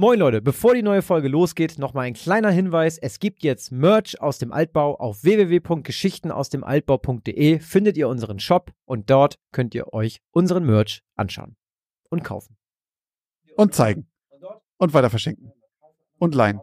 Moin Leute, bevor die neue Folge losgeht, nochmal ein kleiner Hinweis. Es gibt jetzt Merch aus dem Altbau. Auf www.geschichtenausdemaltbau.de findet ihr unseren Shop und dort könnt ihr euch unseren Merch anschauen und kaufen. Und zeigen. Und weiter verschenken. Und leihen.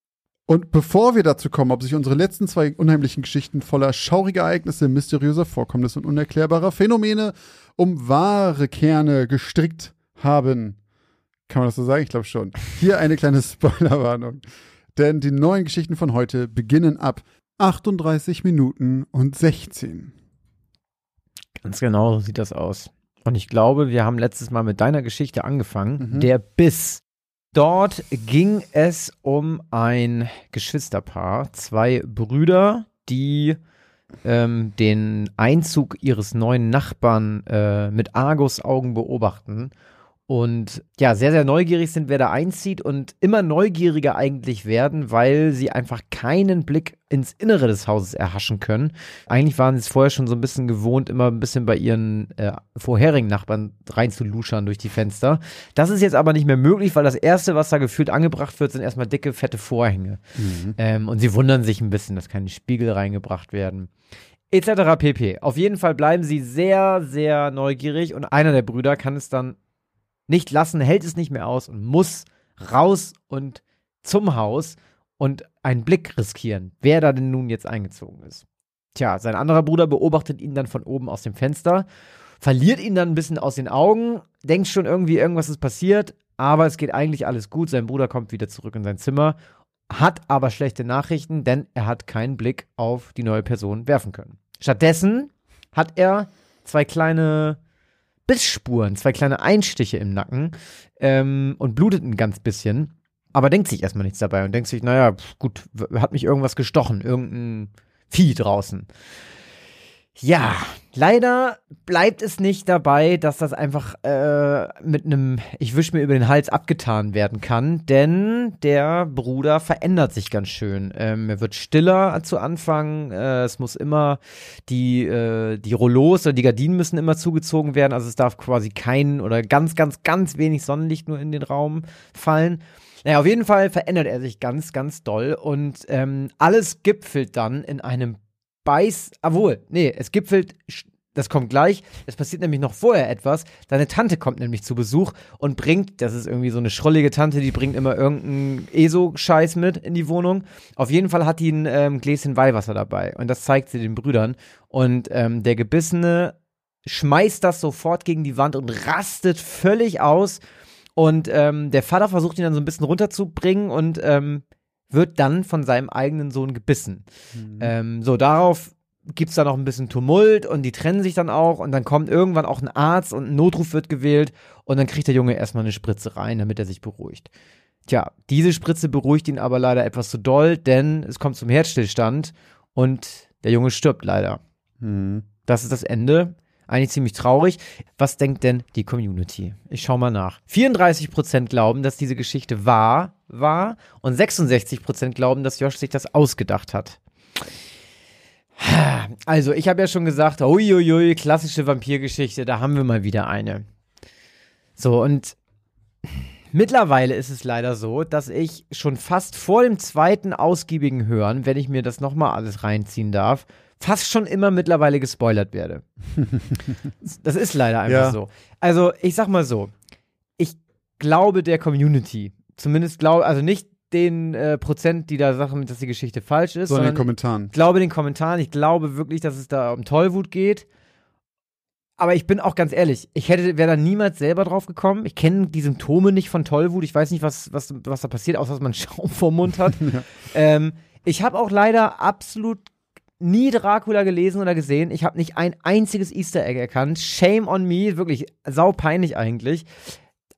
Und bevor wir dazu kommen, ob sich unsere letzten zwei unheimlichen Geschichten voller schauriger Ereignisse, mysteriöser Vorkommnisse und unerklärbarer Phänomene um wahre Kerne gestrickt haben, kann man das so sagen? Ich glaube schon. Hier eine kleine Spoilerwarnung. Denn die neuen Geschichten von heute beginnen ab 38 Minuten und 16. Ganz genau so sieht das aus. Und ich glaube, wir haben letztes Mal mit deiner Geschichte angefangen. Mhm. Der Biss. Dort ging es um ein Geschwisterpaar, zwei Brüder, die ähm, den Einzug ihres neuen Nachbarn äh, mit Argusaugen beobachten und ja, sehr, sehr neugierig sind, wer da einzieht und immer neugieriger eigentlich werden, weil sie einfach keinen Blick ins Innere des Hauses erhaschen können. Eigentlich waren sie es vorher schon so ein bisschen gewohnt, immer ein bisschen bei ihren äh, vorherigen Nachbarn reinzuluschern durch die Fenster. Das ist jetzt aber nicht mehr möglich, weil das Erste, was da gefühlt angebracht wird, sind erstmal dicke, fette Vorhänge. Mhm. Ähm, und sie wundern sich ein bisschen, dass keine Spiegel reingebracht werden etc. pp. Auf jeden Fall bleiben sie sehr, sehr neugierig und einer der Brüder kann es dann nicht lassen, hält es nicht mehr aus und muss raus und zum Haus und einen Blick riskieren, wer da denn nun jetzt eingezogen ist. Tja, sein anderer Bruder beobachtet ihn dann von oben aus dem Fenster, verliert ihn dann ein bisschen aus den Augen, denkt schon irgendwie, irgendwas ist passiert, aber es geht eigentlich alles gut. Sein Bruder kommt wieder zurück in sein Zimmer, hat aber schlechte Nachrichten, denn er hat keinen Blick auf die neue Person werfen können. Stattdessen hat er zwei kleine Bissspuren, zwei kleine Einstiche im Nacken ähm, und blutet ein ganz bisschen. Aber denkt sich erstmal nichts dabei und denkt sich, naja, gut, hat mich irgendwas gestochen, irgendein Vieh draußen. Ja, leider bleibt es nicht dabei, dass das einfach äh, mit einem Ich wisch mir über den Hals abgetan werden kann, denn der Bruder verändert sich ganz schön. Ähm, er wird stiller zu Anfang, äh, es muss immer die, äh, die Rollos oder die Gardinen müssen immer zugezogen werden, also es darf quasi kein oder ganz, ganz, ganz wenig Sonnenlicht nur in den Raum fallen. Naja, auf jeden Fall verändert er sich ganz, ganz doll und ähm, alles gipfelt dann in einem beißt, obwohl, nee, es gipfelt, das kommt gleich, es passiert nämlich noch vorher etwas. Deine Tante kommt nämlich zu Besuch und bringt, das ist irgendwie so eine schrollige Tante, die bringt immer irgendeinen ESO-Scheiß mit in die Wohnung. Auf jeden Fall hat die ein ähm, Gläschen Weihwasser dabei und das zeigt sie den Brüdern. Und ähm, der Gebissene schmeißt das sofort gegen die Wand und rastet völlig aus. Und ähm, der Vater versucht ihn dann so ein bisschen runterzubringen und ähm, wird dann von seinem eigenen Sohn gebissen. Mhm. Ähm, so, darauf gibt es da noch ein bisschen Tumult und die trennen sich dann auch und dann kommt irgendwann auch ein Arzt und ein Notruf wird gewählt und dann kriegt der Junge erstmal eine Spritze rein, damit er sich beruhigt. Tja, diese Spritze beruhigt ihn aber leider etwas zu doll, denn es kommt zum Herzstillstand und der Junge stirbt leider. Mhm. Das ist das Ende. Eigentlich ziemlich traurig. Was denkt denn die Community? Ich schau mal nach. 34% glauben, dass diese Geschichte wahr war und 66% glauben, dass Josh sich das ausgedacht hat. Also, ich habe ja schon gesagt, uiuiui, klassische Vampirgeschichte, da haben wir mal wieder eine. So, und mittlerweile ist es leider so, dass ich schon fast vor dem zweiten ausgiebigen Hören, wenn ich mir das nochmal alles reinziehen darf, fast schon immer mittlerweile gespoilert werde. das ist leider einfach ja. so. Also, ich sag mal so, ich glaube der Community, zumindest glaube, also nicht den äh, Prozent, die da sagen, dass die Geschichte falsch ist. So in den Kommentaren. Ich glaube den Kommentaren. Ich glaube wirklich, dass es da um Tollwut geht. Aber ich bin auch ganz ehrlich, ich hätte, wäre da niemals selber drauf gekommen. Ich kenne die Symptome nicht von Tollwut. Ich weiß nicht, was, was, was da passiert, außer dass man Schaum vor Mund hat. ja. ähm, Ich habe auch leider absolut nie Dracula gelesen oder gesehen. Ich habe nicht ein einziges Easter Egg erkannt. Shame on me, wirklich saupeinlich eigentlich.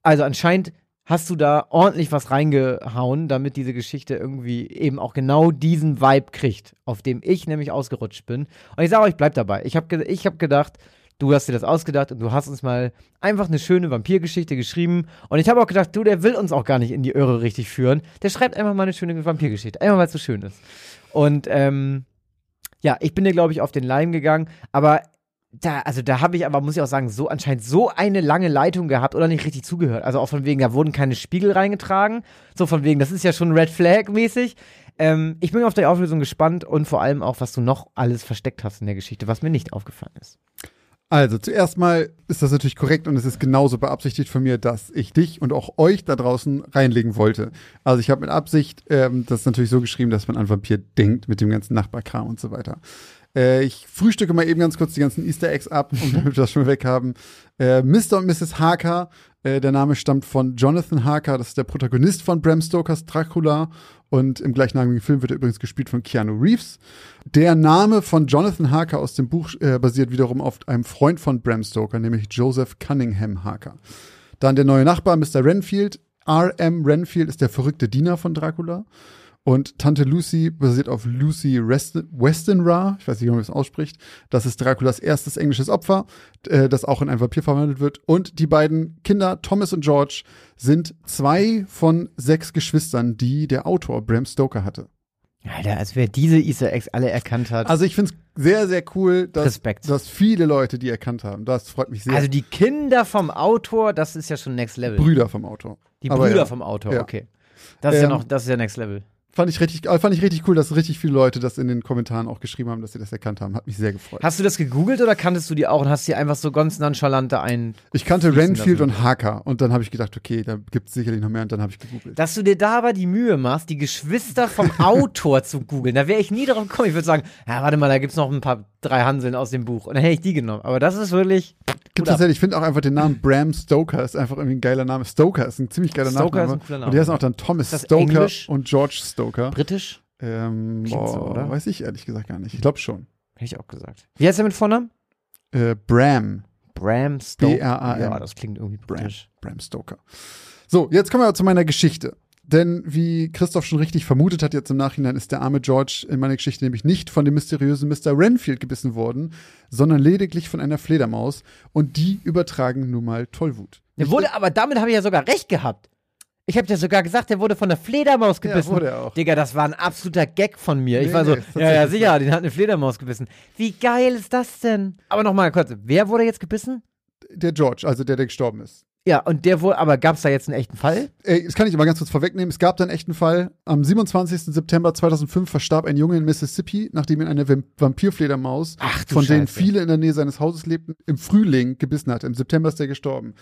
Also anscheinend hast du da ordentlich was reingehauen, damit diese Geschichte irgendwie eben auch genau diesen Vibe kriegt, auf dem ich nämlich ausgerutscht bin. Und ich sage euch, bleib dabei. Ich habe ich hab gedacht, du hast dir das ausgedacht und du hast uns mal einfach eine schöne Vampirgeschichte geschrieben. Und ich habe auch gedacht, du, der will uns auch gar nicht in die Irre richtig führen. Der schreibt einfach mal eine schöne Vampirgeschichte, einfach weil es so schön ist. Und ähm, ja, ich bin dir, glaube ich, auf den Leim gegangen, aber da, also da habe ich aber, muss ich auch sagen, so anscheinend so eine lange Leitung gehabt oder nicht richtig zugehört. Also auch von wegen, da wurden keine Spiegel reingetragen. So von wegen, das ist ja schon Red Flag-mäßig. Ähm, ich bin auf die Auflösung gespannt und vor allem auch, was du noch alles versteckt hast in der Geschichte, was mir nicht aufgefallen ist. Also, zuerst mal ist das natürlich korrekt und es ist genauso beabsichtigt von mir, dass ich dich und auch euch da draußen reinlegen wollte. Also, ich habe mit Absicht ähm, das natürlich so geschrieben, dass man an Vampir denkt mit dem ganzen Nachbarkram und so weiter. Äh, ich frühstücke mal eben ganz kurz die ganzen Easter Eggs ab, damit wir das schon weg haben. Äh, Mr. und Mrs. Harker, äh, der Name stammt von Jonathan Harker, das ist der Protagonist von Bram Stokers Dracula. Und im gleichnamigen Film wird er übrigens gespielt von Keanu Reeves. Der Name von Jonathan Harker aus dem Buch äh, basiert wiederum auf einem Freund von Bram Stoker, nämlich Joseph Cunningham Harker. Dann der neue Nachbar, Mr. Renfield. R.M. Renfield ist der verrückte Diener von Dracula. Und Tante Lucy basiert auf Lucy Westenra, ich weiß nicht, wie man das ausspricht. Das ist Draculas erstes englisches Opfer, äh, das auch in ein Vampir verwandelt wird. Und die beiden Kinder, Thomas und George, sind zwei von sechs Geschwistern, die der Autor Bram Stoker hatte. Alter, als wer diese Easter Eggs alle erkannt hat. Also ich finde es sehr, sehr cool, dass, Respekt. dass viele Leute die erkannt haben. Das freut mich sehr. Also die Kinder vom Autor, das ist ja schon Next Level. Brüder vom Autor. Die Aber Brüder ja. vom Autor, Ja. okay. Das ist ja Ähm, noch, das ist ja Next Level. Fand ich richtig, äh, fand ich richtig cool, dass richtig viele Leute das in den Kommentaren auch geschrieben haben, dass sie das erkannt haben. Hat mich sehr gefreut. Hast du das gegoogelt oder kanntest du die auch und hast die einfach so ganz nonchalant da ein. Ich kannte Renfield und Harker und dann habe ich gedacht, okay, da gibt es sicherlich noch mehr und dann habe ich gegoogelt. Dass du dir da aber die Mühe machst, die Geschwister vom Autor zu googeln. Da wäre ich nie drauf gekommen. Ich würde sagen, ja, warte mal, da gibt's noch ein paar drei Hanseln aus dem Buch. Und dann hätte ich die genommen. Aber das ist wirklich. Gibt ab. tatsächlich, ich finde auch einfach den Namen Bram Stoker ist einfach irgendwie ein geiler Name. Stoker ist ein ziemlich geiler Stoker Nachname. ist ein cooler Name. Und die heißen auch dann Thomas Stoker Englisch? und George Stoker. Britisch? Ähm, boah, so, oder? Weiß ich ehrlich gesagt gar nicht. Ich glaube schon. Hätte ich auch gesagt. Wie heißt der mit Vornamen? Äh, Bram. Bram Stoker. B-R-A-M. Ja, das klingt irgendwie Bram. britisch. Bram Stoker. So, jetzt kommen wir zu meiner Geschichte. Denn wie Christoph schon richtig vermutet hat, jetzt im Nachhinein ist der arme George in meiner Geschichte nämlich nicht von dem mysteriösen Mr. Renfield gebissen worden, sondern lediglich von einer Fledermaus. Und die übertragen nun mal Tollwut. Der wurde, aber damit habe ich ja sogar recht gehabt. Ich habe ja sogar gesagt, der wurde von der Fledermaus Ja, gebissen. wurde er auch. Digga, das war ein absoluter Gag von mir. ich Nee, war so, nee, ja, ja, sicher, den hat eine Fledermaus gebissen. Wie geil ist das denn? Aber nochmal kurz, wer wurde jetzt gebissen? Der George, also der, der gestorben ist. Ja, und der wurde, aber gab es da jetzt einen echten Fall? Ey, das kann ich mal ganz kurz vorwegnehmen. Es gab da einen echten Fall. Am 27. September 2005 verstarb ein Junge in Mississippi, nachdem ihn eine Vamp- Vampirfledermaus, Ach von denen Scheiße. viele in der Nähe seines Hauses lebten, im Frühling gebissen hat. Im September ist er gestorben.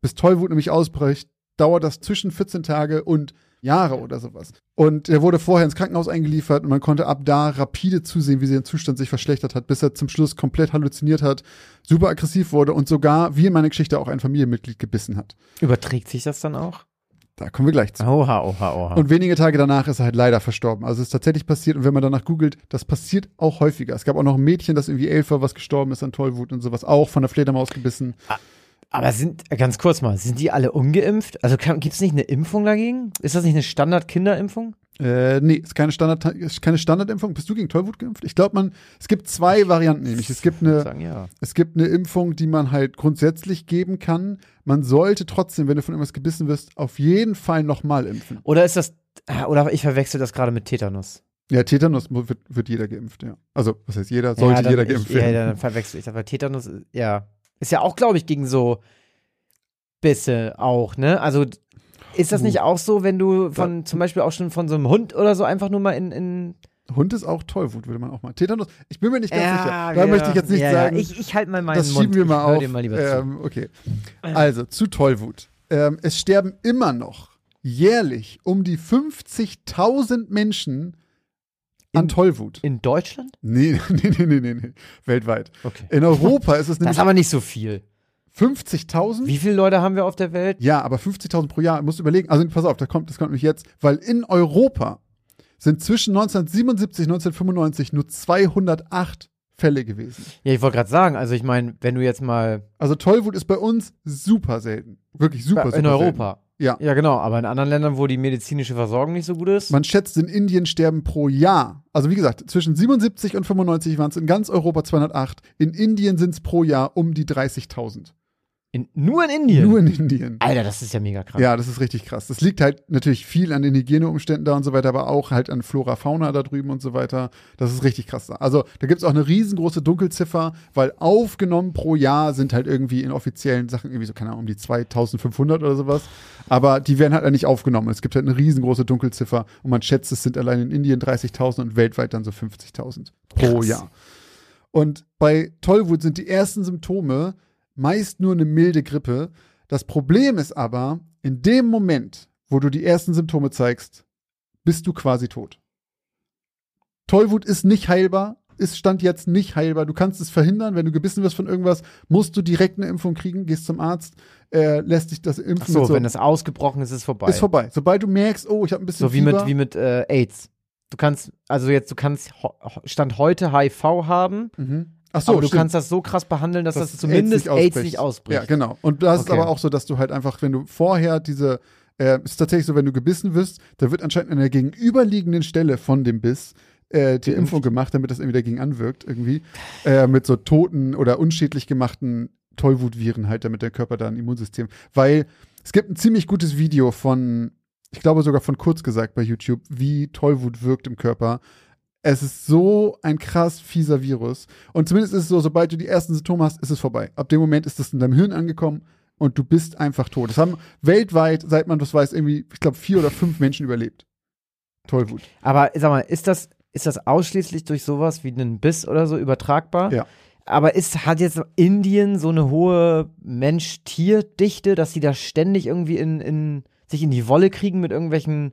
Bis Tollwut nämlich ausbricht, dauert das zwischen 14 Tage und Jahre oder sowas. Und er wurde vorher ins Krankenhaus eingeliefert und man konnte ab da rapide zusehen, wie sein Zustand sich verschlechtert hat, bis er zum Schluss komplett halluziniert hat, super aggressiv wurde und sogar, wie in meiner Geschichte, auch ein Familienmitglied gebissen hat. Überträgt sich das dann auch? Da kommen wir gleich zu. Oha, oha, oha. Und wenige Tage danach ist er halt leider verstorben. Also es ist tatsächlich passiert und wenn man danach googelt, das passiert auch häufiger. Es gab auch noch ein Mädchen, das irgendwie elf war, was gestorben ist an Tollwut und sowas, auch von der Fledermaus gebissen. Aber sind, ganz kurz mal, sind die alle ungeimpft? Also gibt es nicht eine Impfung dagegen? Ist das nicht eine Standard-Kinderimpfung? Äh, nee, ist keine, Standard, ist keine Standardimpfung. Bist du gegen Tollwut geimpft? Ich glaube, man, es gibt zwei Varianten nämlich. Es gibt Ich eine, sagen, ja. es gibt eine Impfung, die man halt grundsätzlich geben kann. Man sollte trotzdem, wenn du von irgendwas gebissen wirst, auf jeden Fall nochmal impfen. Oder ist das, oder ich verwechsel das gerade mit Tetanus. Ja, Tetanus wird, wird jeder geimpft, ja. Also, was heißt jeder? Sollte ja, jeder ich, geimpft Ja, werden. dann verwechsel ich das, weil Tetanus, ja, ist ja auch, glaube ich, gegen so Bisse auch, ne? Also ist das nicht auch so, wenn du von, zum Beispiel auch schon von so einem Hund oder so einfach nur mal in, in Hund ist auch Tollwut, würde man auch mal. Tetanus, ich bin mir nicht ganz Ja, sicher. Da ja, möchte ich jetzt nicht ja, sagen. Ich, ich halte mal meinen das Mund. schieben wir mal auf. mal ähm, okay. Also, zu Tollwut. Ähm, es sterben immer noch jährlich um die 50.000 Menschen an In- Tollwut. In Deutschland? Nee, nee, nee, nee, nee, nee. Weltweit. Okay. In Europa ist es Das nämlich ist aber nicht so viel. 50.000. Wie viele Leute haben wir auf der Welt? Ja, aber 50.000 pro Jahr. Du musst überlegen. Also, pass auf, das kommt, das kommt nämlich jetzt. Weil in Europa sind zwischen 1977 und 1995 nur 208 Fälle gewesen. Ja, ich wollte gerade sagen, also ich meine, wenn du jetzt mal. Also Tollwut ist bei uns super selten. Wirklich super, in super Europa. Selten. Ja. Ja, genau, aber in anderen Ländern, wo die medizinische Versorgung nicht so gut ist. Man schätzt, in Indien sterben pro Jahr, also wie gesagt, zwischen 77 und 95 waren es in ganz Europa 208. In Indien sind es pro Jahr um die 30.000. In, nur in Indien. Nur in Indien. Alter, das ist ja mega krass. Ja, das ist richtig krass. Das liegt halt natürlich viel an den Hygieneumständen da und so weiter, aber auch halt an Flora, Fauna da drüben und so weiter. Das ist richtig krass. Also da gibt es auch eine riesengroße Dunkelziffer, weil aufgenommen pro Jahr sind halt irgendwie in offiziellen Sachen irgendwie so, keine Ahnung, um die 2500 oder sowas. Aber die werden halt nicht aufgenommen. Es gibt halt eine riesengroße Dunkelziffer und man schätzt, es sind allein in Indien 30.000 und weltweit dann so 50.000 pro Krass. Jahr. Und bei Tollwut sind die ersten Symptome meist nur eine milde Grippe. Das Problem ist aber, in dem Moment, wo du die ersten Symptome zeigst, bist du quasi tot. Tollwut ist nicht heilbar, ist Stand jetzt nicht heilbar. Du kannst es verhindern, wenn du gebissen wirst von irgendwas, musst du direkt eine Impfung kriegen, gehst zum Arzt, äh, lässt dich das impfen. Ach so, mit wenn das ausgebrochen ist, ist vorbei. ist vorbei. Sobald du merkst, oh, ich habe ein bisschen so wie Fieber, mit, wie mit äh, AIDS. Du kannst, also jetzt, du kannst Stand heute HIV haben, mhm. Ach so, aber du stimmt. kannst das so krass behandeln, dass, Dass das zumindest AIDS AIDS nicht nicht, ausbricht. Ja, genau. Und das Okay. ist aber auch so, dass du halt einfach, wenn du vorher diese, äh, ist tatsächlich so, wenn du gebissen wirst, da wird anscheinend an der gegenüberliegenden Stelle von dem Biss äh, die. Impfung gemacht, damit das irgendwie dagegen anwirkt, irgendwie. Äh, mit so toten oder unschädlich gemachten Tollwutviren halt, damit der Körper da ein Immunsystem. Weil es gibt ein ziemlich gutes Video von, ich glaube sogar von kurz gesagt bei YouTube, wie Tollwut wirkt im Körper. Es ist so ein krass fieser Virus. Und zumindest ist es so, sobald du die ersten Symptome hast, ist es vorbei. Ab dem Moment ist es in deinem Hirn angekommen und du bist einfach tot. Das haben weltweit, seit man das weiß, irgendwie, ich glaube, vier oder fünf Menschen überlebt. Tollwut. Aber sag mal, ist das, ist das ausschließlich durch sowas wie einen Biss oder so übertragbar? Ja. Aber ist, hat jetzt Indien so eine hohe Mensch-Tier-Dichte, dass sie da ständig irgendwie in, in, sich in die Wolle kriegen mit irgendwelchen.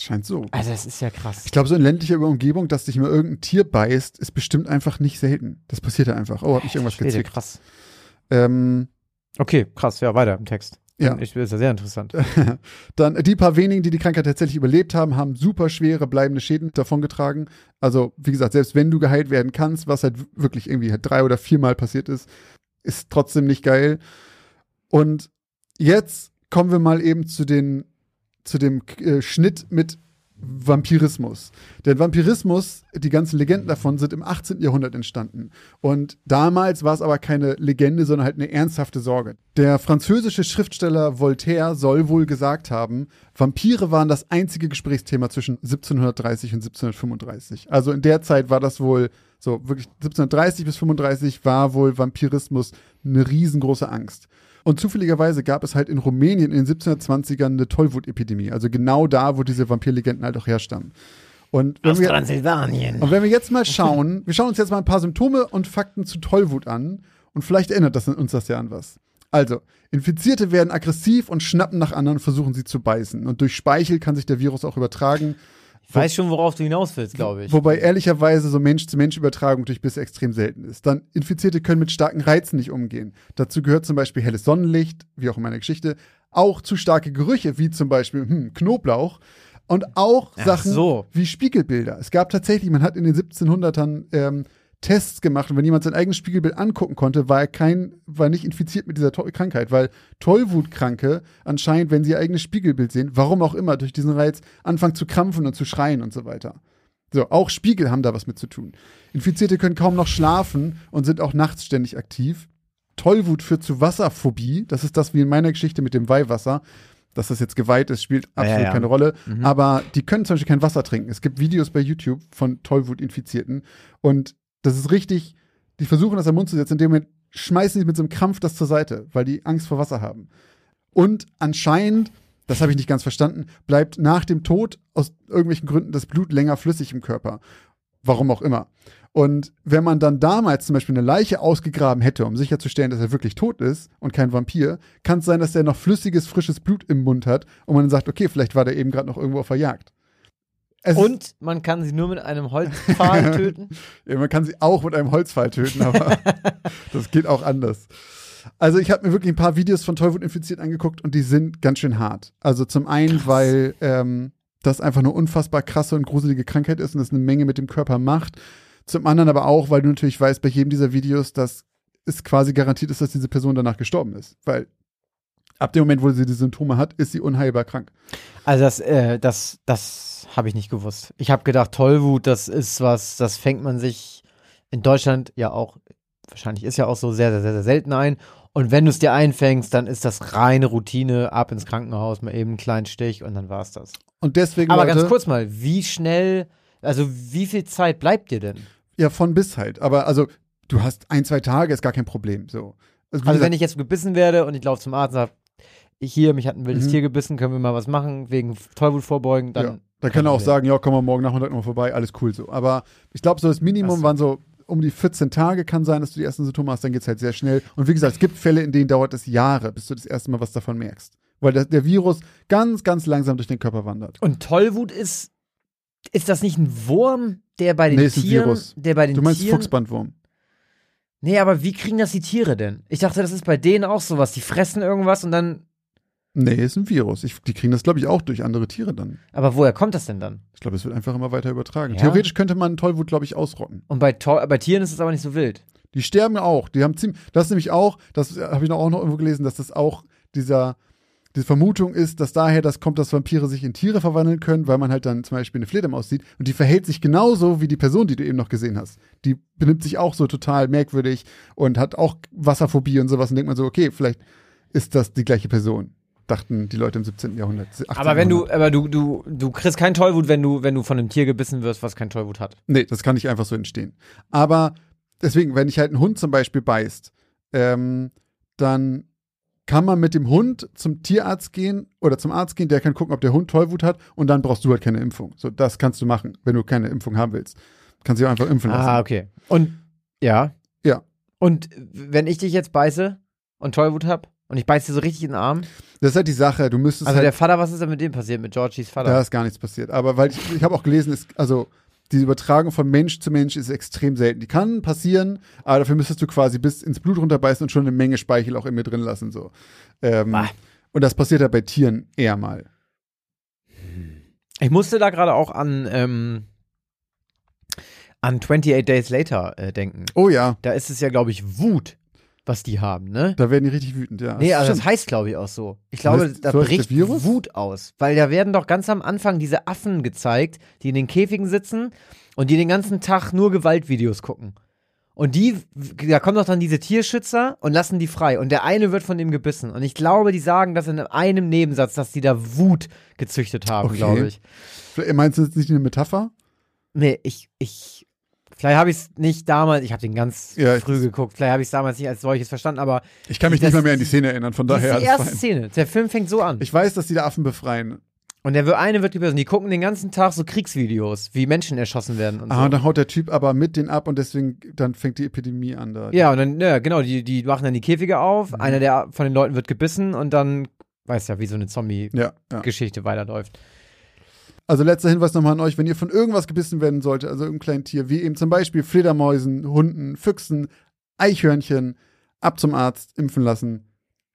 Scheint so. Also, das ist ja krass. Ich glaube, so in ländlicher Umgebung, dass dich mal irgendein Tier beißt, ist bestimmt einfach nicht selten. Das passiert ja einfach. Oh, hab mich irgendwas gezwickt. krass. Ähm, Okay, krass, ja, weiter im Text. Ja. Ich, ist ja sehr interessant. Dann die paar wenigen, die die Krankheit tatsächlich überlebt haben, haben super schwere bleibende Schäden davongetragen. Also, wie gesagt, selbst wenn du geheilt werden kannst, was halt wirklich irgendwie halt drei oder viermal passiert ist, ist trotzdem nicht geil. Und jetzt kommen wir mal eben zu den zu dem äh, Schnitt mit Vampirismus. Denn Vampirismus, die ganzen Legenden davon sind im 18. Jahrhundert entstanden. Und damals war es aber keine Legende, sondern halt eine ernsthafte Sorge. Der französische Schriftsteller Voltaire soll wohl gesagt haben, Vampire waren das einzige Gesprächsthema zwischen 1730 und 1735. Also in der Zeit war das wohl so wirklich 1730 bis 35 war wohl Vampirismus eine riesengroße Angst. Und zufälligerweise gab es halt in Rumänien in den 1720ern eine Tollwutepidemie. Also genau da, wo diese Vampirlegenden halt auch herstammen. Und wenn, wir, Transsilvanien. und wenn wir jetzt mal schauen, wir schauen uns jetzt mal ein paar Symptome und Fakten zu Tollwut an und vielleicht erinnert das uns das ja an was. Also, Infizierte werden aggressiv und schnappen nach anderen und versuchen sie zu beißen. Und durch Speichel kann sich der Virus auch übertragen. Weiß schon, worauf du hinaus willst, glaube ich. Wobei ehrlicherweise so Mensch-zu-Mensch-Übertragung durch Biss extrem selten ist. Dann Infizierte können mit starken Reizen nicht umgehen. Dazu gehört zum Beispiel helles Sonnenlicht, wie auch in meiner Geschichte, auch zu starke Gerüche, wie zum Beispiel hm, Knoblauch und auch Ach Sachen so. wie Spiegelbilder. Es gab tatsächlich, man hat in den 1700ern ähm, Tests gemacht und wenn jemand sein eigenes Spiegelbild angucken konnte, war er kein, war nicht infiziert mit dieser To Krankheit, weil Tollwutkranke anscheinend, wenn sie ihr eigenes Spiegelbild sehen, warum auch immer, durch diesen Reiz anfangen zu krampfen und zu schreien und so weiter. So, auch Spiegel haben da was mit zu tun. Infizierte können kaum noch schlafen und sind auch nachts ständig aktiv. Tollwut führt zu Wasserphobie. Das ist das wie in meiner Geschichte mit dem Weihwasser. Dass das jetzt geweiht ist, spielt absolut Ja, ja. keine Rolle. Mhm. Aber die können zum Beispiel kein Wasser trinken. Es gibt Videos bei YouTube von Tollwut-Infizierten. Und das ist richtig, die versuchen das am Mund zu setzen, indem wir schmeißen sie mit so einem Krampf das zur Seite, weil die Angst vor Wasser haben. Und anscheinend, das habe ich nicht ganz verstanden, bleibt nach dem Tod aus irgendwelchen Gründen das Blut länger flüssig im Körper. Warum auch immer. Und wenn man dann damals zum Beispiel eine Leiche ausgegraben hätte, um sicherzustellen, dass er wirklich tot ist und kein Vampir, kann es sein, dass er noch flüssiges, frisches Blut im Mund hat und man dann sagt, okay, vielleicht war der eben gerade noch irgendwo auf der Jagd. Es Und man kann sie nur mit einem Holzpfahl töten. Ja, man kann sie auch mit einem Holzpfeil töten, aber das geht auch anders. Also ich habe mir wirklich ein paar Videos von Tollwut infiziert angeguckt und die sind ganz schön hart. Also zum einen, Krass. weil ähm, das einfach eine unfassbar krasse und gruselige Krankheit ist und das eine Menge mit dem Körper macht. Zum anderen aber auch, weil du natürlich weißt bei jedem dieser Videos, dass es quasi garantiert ist, dass diese Person danach gestorben ist. Weil ab dem Moment, wo sie die Symptome hat, ist sie unheilbar krank. Also das, äh, das, das habe ich nicht gewusst. Ich habe gedacht, Tollwut, das ist was, das fängt man sich in Deutschland ja auch, wahrscheinlich ist ja auch so sehr, sehr, sehr, sehr selten ein. Und wenn du es dir einfängst, dann ist das reine Routine, ab ins Krankenhaus, mal eben einen kleinen Stich und dann war's das. Und deswegen. Aber Leute, ganz kurz mal, wie schnell, also wie viel Zeit bleibt dir denn? Ja, von bis halt. Aber also, du hast ein, zwei Tage, ist gar kein Problem. So. wie Also gesagt, wenn ich jetzt gebissen werde und ich laufe zum Arzt und sage, hier, mich hat ein wildes Mhm. Tier gebissen, können wir mal was machen, wegen Tollwut vorbeugen, dann. ja, da kann er auch sagen, ja, komm mal morgen Nachmittag noch mal vorbei, alles cool so. Aber ich glaube, so das Minimum so. waren so um die 14 Tage kann sein, dass du die ersten Symptome hast, dann geht's halt sehr schnell. Und wie gesagt, es gibt Fälle, in denen dauert es Jahre, bis du das erste Mal was davon merkst. Weil der, der Virus ganz, ganz langsam durch den Körper wandert. Und Tollwut ist, ist das nicht ein Wurm, der bei den Nee, ist ein Tieren, Virus. der bei den Du meinst Tieren, Fuchsbandwurm. Nee, aber wie kriegen das die Tiere denn? Ich dachte, das ist bei denen auch sowas. Die fressen irgendwas und dann, Nee, ist ein Virus. Ich, die kriegen das, glaube ich, auch durch andere Tiere dann. aber woher kommt das denn dann? Ich glaube, es wird einfach immer weiter übertragen. Ja? Theoretisch könnte man Tollwut, glaube ich, ausrotten. Und bei, bei Tieren ist es aber nicht so wild. Die sterben auch. Die haben ziemlich, das ist nämlich auch, das habe ich noch auch noch irgendwo gelesen, dass das auch dieser, diese Vermutung ist, dass daher das kommt, dass Vampire sich in Tiere verwandeln können, weil man halt dann zum Beispiel eine Fledermaus sieht und die verhält sich genauso wie die Person, die du eben noch gesehen hast. Die benimmt sich auch so total merkwürdig und hat auch Wasserphobie und sowas und denkt man so, okay, vielleicht ist das die gleiche Person. Dachten die Leute im 17. Jahrhundert. 18. Aber wenn du, Jahrhundert. aber du, du, du kriegst kein Tollwut, wenn du, wenn du von einem Tier gebissen wirst, was kein Tollwut hat. Nee, das kann nicht einfach so entstehen. Aber deswegen, wenn dich halt ein Hund zum Beispiel beißt, ähm, dann kann man mit dem Hund zum Tierarzt gehen oder zum Arzt gehen, der kann gucken, ob der Hund Tollwut hat und dann brauchst du halt keine Impfung. So, das kannst du machen, wenn du keine Impfung haben willst. Kannst dich auch einfach impfen lassen. Ah, okay. Und, ja. Ja. Und wenn ich dich jetzt beiße und Tollwut hab und ich beiß dir so richtig in den Arm, Das ist halt die Sache, du müsstest also der halt, Vater, was ist denn mit dem passiert, mit Georgies Vater? da ist gar nichts passiert. Aber weil ich, ich habe auch gelesen, ist, also die Übertragung von Mensch zu Mensch ist extrem selten. Die kann passieren, aber dafür müsstest du quasi bis ins Blut runterbeißen und schon eine Menge Speichel auch in mir drin lassen. So. Ähm, Ah. und das passiert ja bei Tieren eher mal. Ich musste da gerade auch an, ähm, an 28 Days Later äh, denken. Oh ja, Da ist es ja, glaube ich, Wut, was die haben, ne? da werden die richtig wütend, ja. Nee, also das heißt, glaube ich, auch so. Ich glaube, heißt- da so bricht? Wut aus. Weil da werden doch ganz am Anfang diese Affen gezeigt, die in den Käfigen sitzen und die den ganzen Tag nur Gewaltvideos gucken. Und die, da kommen doch dann diese Tierschützer und lassen die frei. Und der eine wird von dem gebissen. Und ich glaube, die sagen das in einem Nebensatz, dass die da Wut gezüchtet haben, Okay. glaube ich. Meinst du das nicht eine Metapher? Nee, ich, ich, vielleicht habe ich es nicht damals, ich habe den ganz Ja, früh geguckt, vielleicht habe ich es damals nicht als solches verstanden, aber Ich kann mich Das- nicht mal mehr an die Szene erinnern, von das ist daher die erste fein. Szene. Der Film fängt so an. Ich weiß, dass die da Affen befreien. Und der eine wird gebissen. Die gucken den ganzen Tag so Kriegsvideos, wie Menschen erschossen werden und so. Ah, und dann haut der Typ aber mit den ab und deswegen, dann fängt die Epidemie an da. ja, und dann, ja, genau, die, die machen dann die Käfige auf, Mhm. einer der von den Leuten wird gebissen und dann, weiß ja, wie so eine Zombie-Geschichte ja, ja. weiterläuft. Also letzter Hinweis nochmal an euch, wenn ihr von irgendwas gebissen werden sollte, also irgendein kleines Tier, wie eben zum Beispiel Fledermäusen, Hunden, Füchsen, Eichhörnchen, ab zum Arzt, impfen lassen,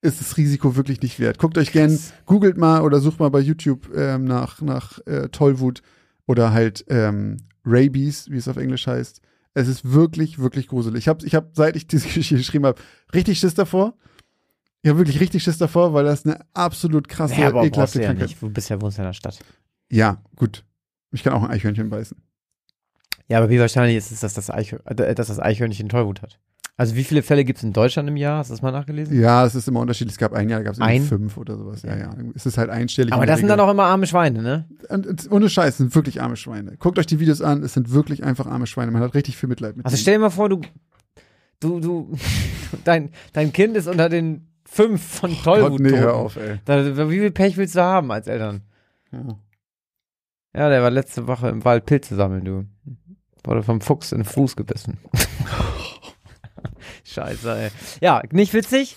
ist das Risiko wirklich nicht wert. Guckt euch gern, googelt mal oder sucht mal bei YouTube ähm, nach, nach äh, Tollwut oder halt ähm, Rabies, wie es auf Englisch heißt. Es ist wirklich, wirklich gruselig. Ich habe, ich hab, seit ich diese Geschichte geschrieben habe, richtig Schiss davor. Ich habe wirklich richtig Schiss davor, weil das eine absolut krasse, Ja, aber ekelhafte du ja Krankheit nicht. Du bist ja wohnst ja in der Stadt. Ja, gut. Ich kann auch ein Eichhörnchen beißen. Ja, aber wie wahrscheinlich ist es, dass das, Eichhör äh, dass das Eichhörnchen Tollwut hat? Also wie viele Fälle gibt es in Deutschland im Jahr? Hast du das mal nachgelesen? Ja, es ist immer unterschiedlich. Es gab ein Jahr, da gab es Ein? fünf oder sowas. Ja, ja. Es ist halt einstellig. Aber das sind dann auch immer arme Schweine, ne? Und, und, ohne Scheiß, es sind wirklich arme Schweine. Guckt euch die Videos an, es sind wirklich einfach arme Schweine. Man hat richtig viel Mitleid mit Also denen. stell dir mal vor, du, du, du, dein, dein Kind ist unter den fünf von Tollwut. Gott, nee, hör auf, ey. Da, wie viel Pech willst du haben als Eltern? Ja. Ja, der war letzte Woche im Wald Pilze sammeln, du. Wurde vom Fuchs in den Fuß gebissen. Scheiße, ey. Ja, nicht witzig.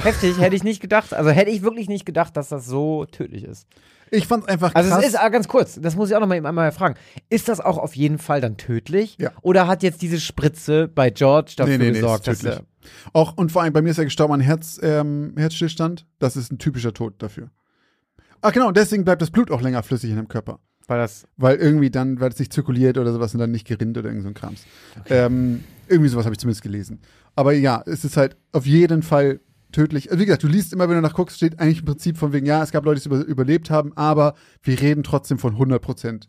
Heftig, hätte ich nicht gedacht. Also hätte ich wirklich nicht gedacht, dass das so tödlich ist. Ich fand's einfach krass. Also es ist ah, ganz kurz, das muss ich auch noch mal eben einmal fragen. Ist das auch auf jeden Fall dann tödlich? Ja. Oder hat jetzt diese Spritze bei George dafür Nee, nee, nee, gesorgt, ist dass tödlich. er auch, und vor allem bei mir ist er gestorben an Herz, ähm, Herzstillstand. Das ist ein typischer Tod dafür. Ach genau, und deswegen bleibt das Blut auch länger flüssig in dem Körper. Weil das. Weil irgendwie dann, weil es nicht zirkuliert oder sowas und dann nicht gerinnt oder irgend so ein Krams. Ähm, irgendwie sowas habe ich zumindest gelesen. Aber ja, es ist halt auf jeden Fall tödlich. Also wie gesagt, du liest immer, wenn du nachguckst, steht eigentlich im Prinzip von wegen, ja, es gab Leute, die es über, überlebt haben, aber wir reden trotzdem von 100%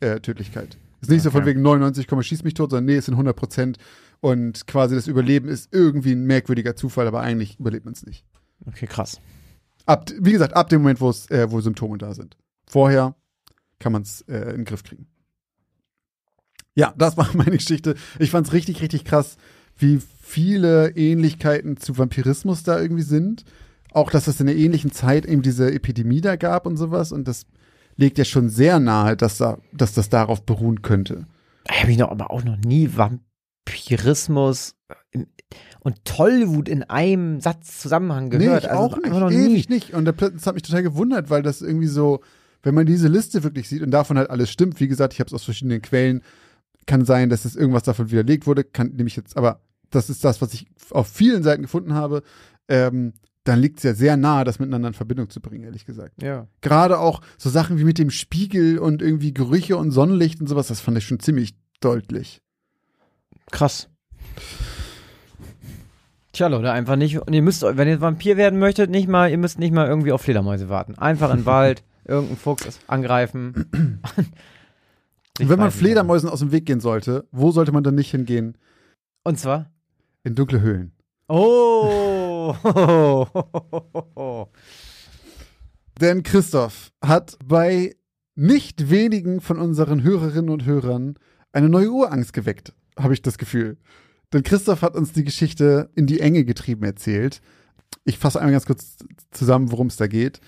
äh, Tödlichkeit. Es ist nicht so von Okay. wegen 99, Komma, schieß mich tot, sondern nee, es sind 100% und quasi das Überleben ist irgendwie ein merkwürdiger Zufall, aber eigentlich überlebt man es nicht. Okay, krass. Ab, wie gesagt, ab dem Moment, äh, wo Symptome da sind. Vorher kann man es äh, in den Griff kriegen. Ja, das war meine Geschichte. Ich fand es richtig, richtig krass, wie viele Ähnlichkeiten zu Vampirismus da irgendwie sind. Auch, dass es in einer ähnlichen Zeit eben diese Epidemie da gab und sowas. Und das legt ja schon sehr nahe, dass, da, dass das darauf beruhen könnte. Habe ich noch, aber auch noch nie Vampirismus in, und Tollwut in einem Satz Zusammenhang gehört. Nee, ich also auch nicht. noch Ewig nie. nicht. Und das hat mich total gewundert, weil das irgendwie so, wenn man diese Liste wirklich sieht und davon halt alles stimmt, wie gesagt, ich habe es aus verschiedenen Quellen, kann sein, dass es irgendwas davon widerlegt wurde, kann nämlich jetzt, aber das ist das, was ich auf vielen Seiten gefunden habe, ähm, dann liegt es ja sehr nahe, das miteinander in Verbindung zu bringen, ehrlich gesagt. Ja. Gerade auch so Sachen wie mit dem Spiegel und irgendwie Gerüche und Sonnenlicht und sowas, das fand ich schon ziemlich deutlich. Krass. Tja, Leute, einfach nicht. Und ihr müsst, wenn ihr Vampir werden möchtet, nicht mal, ihr müsst nicht mal irgendwie auf Fledermäuse warten. Einfach in den Wald, irgendein Fuchs angreifen. Und wenn man Fledermäusen aus dem Weg gehen sollte, wo sollte man dann nicht hingehen? Und zwar? In dunkle Höhlen. Oh! Denn Christoph hat bei nicht wenigen von unseren Hörerinnen und Hörern eine neue Urangst geweckt, habe ich das Gefühl. Denn Christoph hat uns die Geschichte in die Enge getrieben erzählt. Ich fasse einmal ganz kurz zusammen, worum es da geht.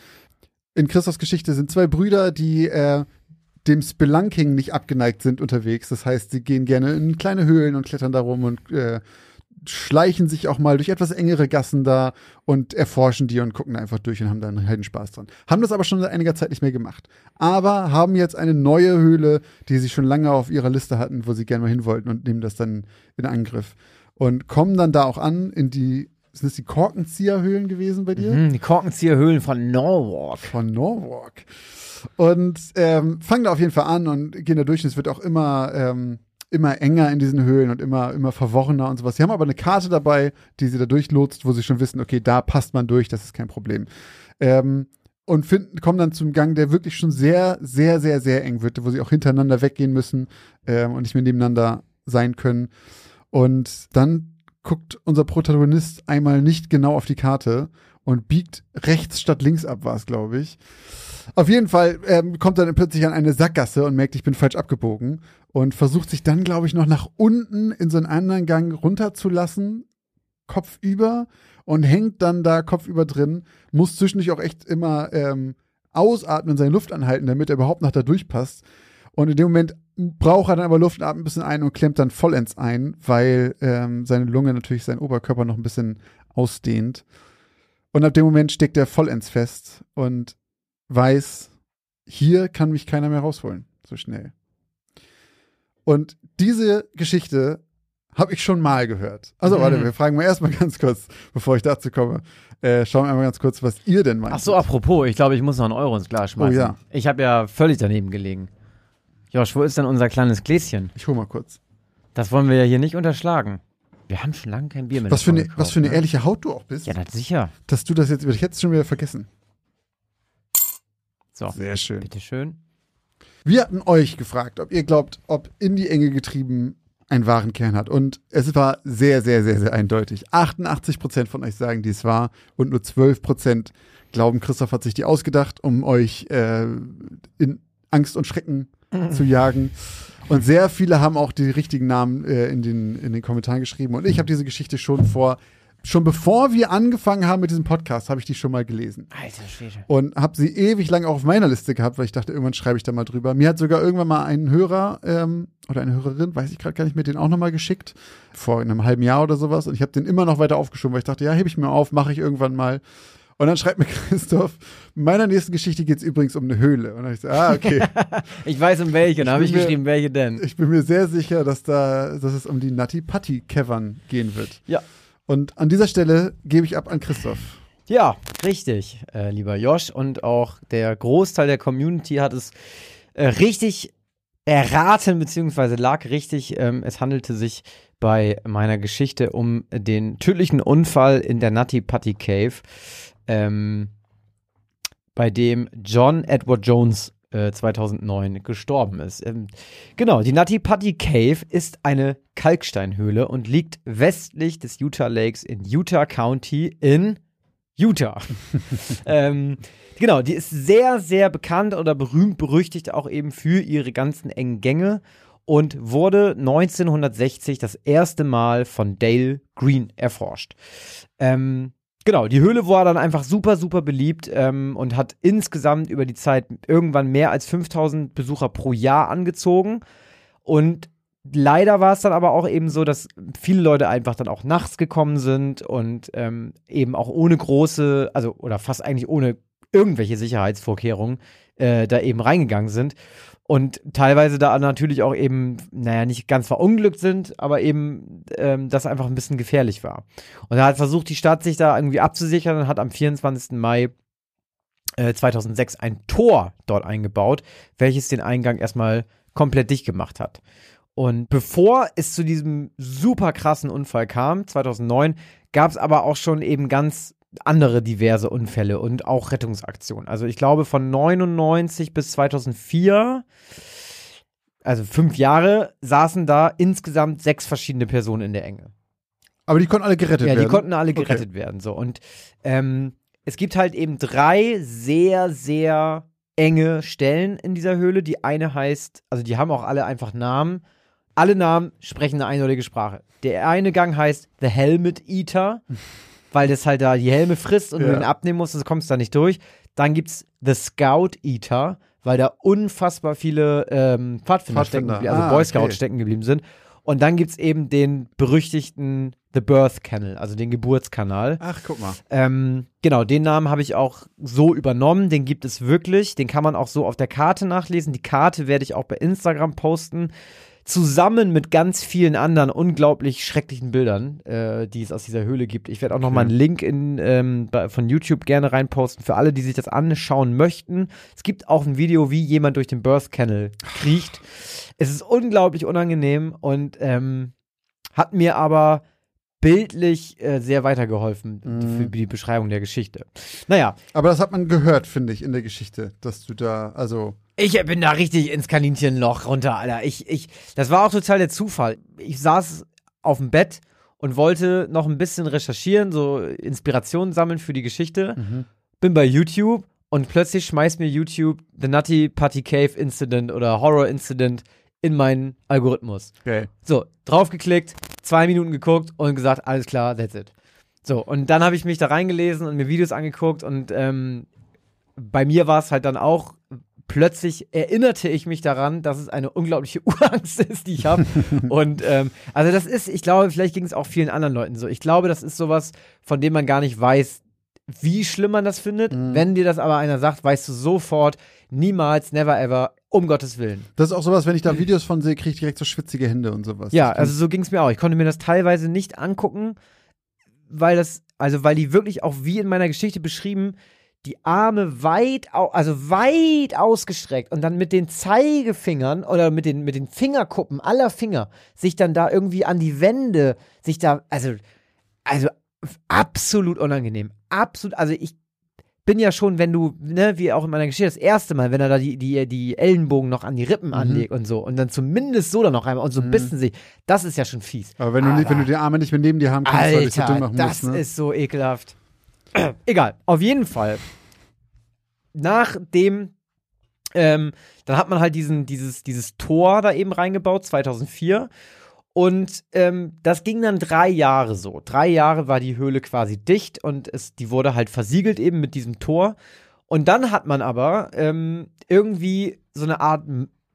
In Christophs Geschichte sind zwei Brüder, die äh, dem Spelunking nicht abgeneigt sind unterwegs. Das heißt, sie gehen gerne in kleine Höhlen und klettern da rum und äh, schleichen sich auch mal durch etwas engere Gassen da und erforschen die und gucken einfach durch und haben da einen Spaß dran. Haben das aber schon seit einiger Zeit nicht mehr gemacht. Aber haben jetzt eine neue Höhle, die sie schon lange auf ihrer Liste hatten, wo sie gerne mal hin wollten und nehmen das dann in Angriff. Und kommen dann da auch an in die, sind das die Korkenzieherhöhlen gewesen bei dir? Hm, die Korkenzieherhöhlen von Norwalk. von Norwalk. Und ähm, fangen da auf jeden Fall an und gehen da durch. Und es wird auch immer, ähm, immer enger in diesen Höhlen und immer, immer verworrener und sowas. Sie haben aber eine Karte dabei, die sie da durchlotst, wo sie schon wissen, okay, da passt man durch, das ist kein Problem. Ähm, und finden, kommen dann zum Gang, der wirklich schon sehr, sehr, sehr, sehr eng wird, wo sie auch hintereinander weggehen müssen ähm, und nicht mehr nebeneinander sein können. Und dann guckt unser Protagonist einmal nicht genau auf die Karte und biegt rechts statt links ab, war es, glaube ich. Auf jeden Fall ähm, kommt er dann plötzlich an eine Sackgasse und merkt, ich bin falsch abgebogen und versucht sich dann, glaube ich, noch nach unten in so einen anderen Gang runterzulassen, kopfüber und hängt dann da kopfüber drin, muss zwischendurch auch echt immer ähm, ausatmen, seine Luft anhalten, damit er überhaupt noch da durchpasst. Und in dem Moment braucht er dann aber Luft und atmet ein bisschen ein und klemmt dann vollends ein, weil ähm, seine Lunge natürlich seinen Oberkörper noch ein bisschen ausdehnt. Und ab dem Moment steckt er vollends fest und weiß, hier kann mich keiner mehr rausholen, so schnell. Und diese Geschichte habe ich schon mal gehört. Also, warte, Mhm. wir fragen mal erstmal ganz kurz, bevor ich dazu komme. Äh, schauen wir einmal ganz kurz, was ihr denn meint. Ach so, apropos, ich glaube, ich muss noch einen Euro ins Glas schmeißen. Oh ja. Ich habe ja völlig daneben gelegen. Josh, wo ist denn unser kleines Gläschen? Ich hol mal kurz. Das wollen wir ja hier nicht unterschlagen. Wir haben schon lange kein Bier mehr. Was für, eine, davon was für eine gekauft, ne? ehrliche Haut du auch bist, Ja, das sicher. dass du das jetzt, ich hätte es schon wieder vergessen. So, Sehr schön. bitteschön. Wir hatten euch gefragt, ob ihr glaubt, ob in die Enge getrieben einen wahren Kern hat. Und es war sehr, sehr, sehr, sehr eindeutig. 88 Prozent von euch sagen, dies war und nur 12 Prozent glauben, Christoph hat sich die ausgedacht, um euch äh, in Angst und Schrecken zu jagen. Und sehr viele haben auch die richtigen Namen äh, in, den, in den Kommentaren geschrieben. Und ich habe diese Geschichte schon vor, schon bevor wir angefangen haben mit diesem Podcast, habe ich die schon mal gelesen Alter Schwede. und habe sie ewig lang auch auf meiner Liste gehabt, weil ich dachte, irgendwann schreibe ich da mal drüber. Mir hat sogar irgendwann mal ein Hörer ähm, oder eine Hörerin, weiß ich gerade gar nicht mehr, den auch nochmal geschickt, vor einem halben Jahr oder sowas. Und ich habe den immer noch weiter aufgeschoben, weil ich dachte, ja, hebe ich mir auf, mache ich irgendwann mal. Und dann schreibt mir Christoph, in meiner nächsten Geschichte geht es übrigens um eine Höhle. Und dann hab ich so, ah, okay. Ich weiß um welche, da habe bin ich mir- geschrieben, welche denn. ich bin mir sehr sicher, dass da, dass es um die Natti Patti Cavern gehen wird. Ja. Und an dieser Stelle gebe ich ab an Christoph. Ja, richtig, äh, lieber Josh. Und auch der Großteil der Community hat es äh, richtig erraten, beziehungsweise lag richtig. Ähm, es handelte sich bei meiner Geschichte um den tödlichen Unfall in der Nutty Putty Cave, ähm, bei dem John Edward Jones 2009 äh, gestorben ist. Ähm, genau, die Nutty Putty Cave ist eine Kalksteinhöhle und liegt westlich des Utah Lakes in Utah County in Utah. ähm, genau, die ist sehr, sehr bekannt oder berühmt berüchtigt auch eben für ihre ganzen engen Gänge und wurde 1960 das erste Mal von Dale Green erforscht. Ähm, Genau, die Höhle war dann einfach super, super beliebt ähm, und hat insgesamt über die Zeit irgendwann mehr als 5000 Besucher pro Jahr angezogen. Und leider war es dann aber auch eben so, dass viele Leute einfach dann auch nachts gekommen sind und ähm, eben auch ohne große, also oder fast eigentlich ohne irgendwelche Sicherheitsvorkehrungen äh, da eben reingegangen sind und teilweise da natürlich auch eben, naja, nicht ganz verunglückt sind, aber eben ähm, das einfach ein bisschen gefährlich war. Und er hat versucht, die Stadt sich da irgendwie abzusichern und hat am 24. Mai äh, 2006 ein Tor dort eingebaut, welches den Eingang erstmal komplett dicht gemacht hat. Und bevor es zu diesem super krassen Unfall kam, 2009, gab es aber auch schon eben ganz andere diverse Unfälle und auch Rettungsaktionen. Also ich glaube von 99 bis 2004, also fünf Jahre, saßen da insgesamt sechs verschiedene Personen in der Enge. Aber die konnten alle gerettet ja, werden. Ja, die konnten alle gerettet okay. werden. So und ähm, es gibt halt eben drei sehr sehr enge Stellen in dieser Höhle. Die eine heißt, also die haben auch alle einfach Namen. Alle Namen sprechen eine eindeutige Sprache. Der eine Gang heißt The Helmet Eater. weil das halt da die Helme frisst und ja. du ihn abnehmen musst, du kommst da nicht durch. Dann gibt's The Scout Eater, weil da unfassbar viele ähm, Pfadfinder, Pfadfinder. stecken geblieben, also ah, Boy Scouts okay. stecken geblieben sind. Und dann gibt's eben den berüchtigten The Birth Canal, also den Geburtskanal. Ach, guck mal. Ähm, genau, den Namen habe ich auch so übernommen. Den gibt es wirklich. Den kann man auch so auf der Karte nachlesen. Die Karte werde ich auch bei Instagram posten zusammen mit ganz vielen anderen unglaublich schrecklichen Bildern, äh, die es aus dieser Höhle gibt. Ich werde auch noch mal einen Link in, ähm, bei, von YouTube gerne reinposten für alle, die sich das anschauen möchten. Es gibt auch ein Video, wie jemand durch den Birth Kennel kriecht. es ist unglaublich unangenehm und ähm, hat mir aber bildlich äh, sehr weitergeholfen mhm. für die Beschreibung der Geschichte. Naja. Aber das hat man gehört, finde ich, in der Geschichte, dass du da, also. Ich bin da richtig ins Kaninchenloch runter, Alter. Ich, ich, das war auch total der Zufall. Ich saß auf dem Bett und wollte noch ein bisschen recherchieren, so Inspirationen sammeln für die Geschichte. Mhm. Bin bei YouTube und plötzlich schmeißt mir YouTube The Nutty Putty Cave Incident oder Horror Incident in meinen Algorithmus. Okay. So, draufgeklickt, zwei Minuten geguckt und gesagt, alles klar, that's it. So, und dann habe ich mich da reingelesen und mir Videos angeguckt und ähm, bei mir war es halt dann auch, plötzlich erinnerte ich mich daran, dass es eine unglaubliche Urangst ist, die ich habe. und ähm, also das ist, ich glaube, vielleicht ging es auch vielen anderen Leuten so. Ich glaube, das ist sowas, von dem man gar nicht weiß, wie schlimm man das findet. Mhm. Wenn dir das aber einer sagt, weißt du sofort, niemals, never ever, um Gottes Willen. Das ist auch sowas, wenn ich da Videos von sehe, kriege ich direkt so schwitzige Hände und sowas. Ja, also so ging es mir auch. Ich konnte mir das teilweise nicht angucken, weil das, also weil die wirklich auch wie in meiner Geschichte beschrieben, die Arme weit, also weit ausgestreckt und dann mit den Zeigefingern oder mit den, mit den Fingerkuppen aller Finger sich dann da irgendwie an die Wände, sich da, also, also absolut unangenehm. Absolut, also ich bin ja schon, wenn du, ne, wie auch in meiner Geschichte, das erste Mal, wenn er da die, die, die Ellenbogen noch an die Rippen mhm. anlegt und so und dann zumindest so dann noch einmal und so mhm. bissen sich, das ist ja schon fies. Aber wenn du, nicht, wenn du die Arme nicht mehr neben dir haben kannst, Alter, weil du so dumm machen das musst, ne? ist so ekelhaft. Egal, auf jeden Fall. Nachdem ähm, dann hat man halt diesen, dieses, dieses Tor da eben reingebaut, 2004. Und ähm, das ging dann drei Jahre so. Drei Jahre war die Höhle quasi dicht und es, die wurde halt versiegelt eben mit diesem Tor. Und dann hat man aber ähm, irgendwie so eine Art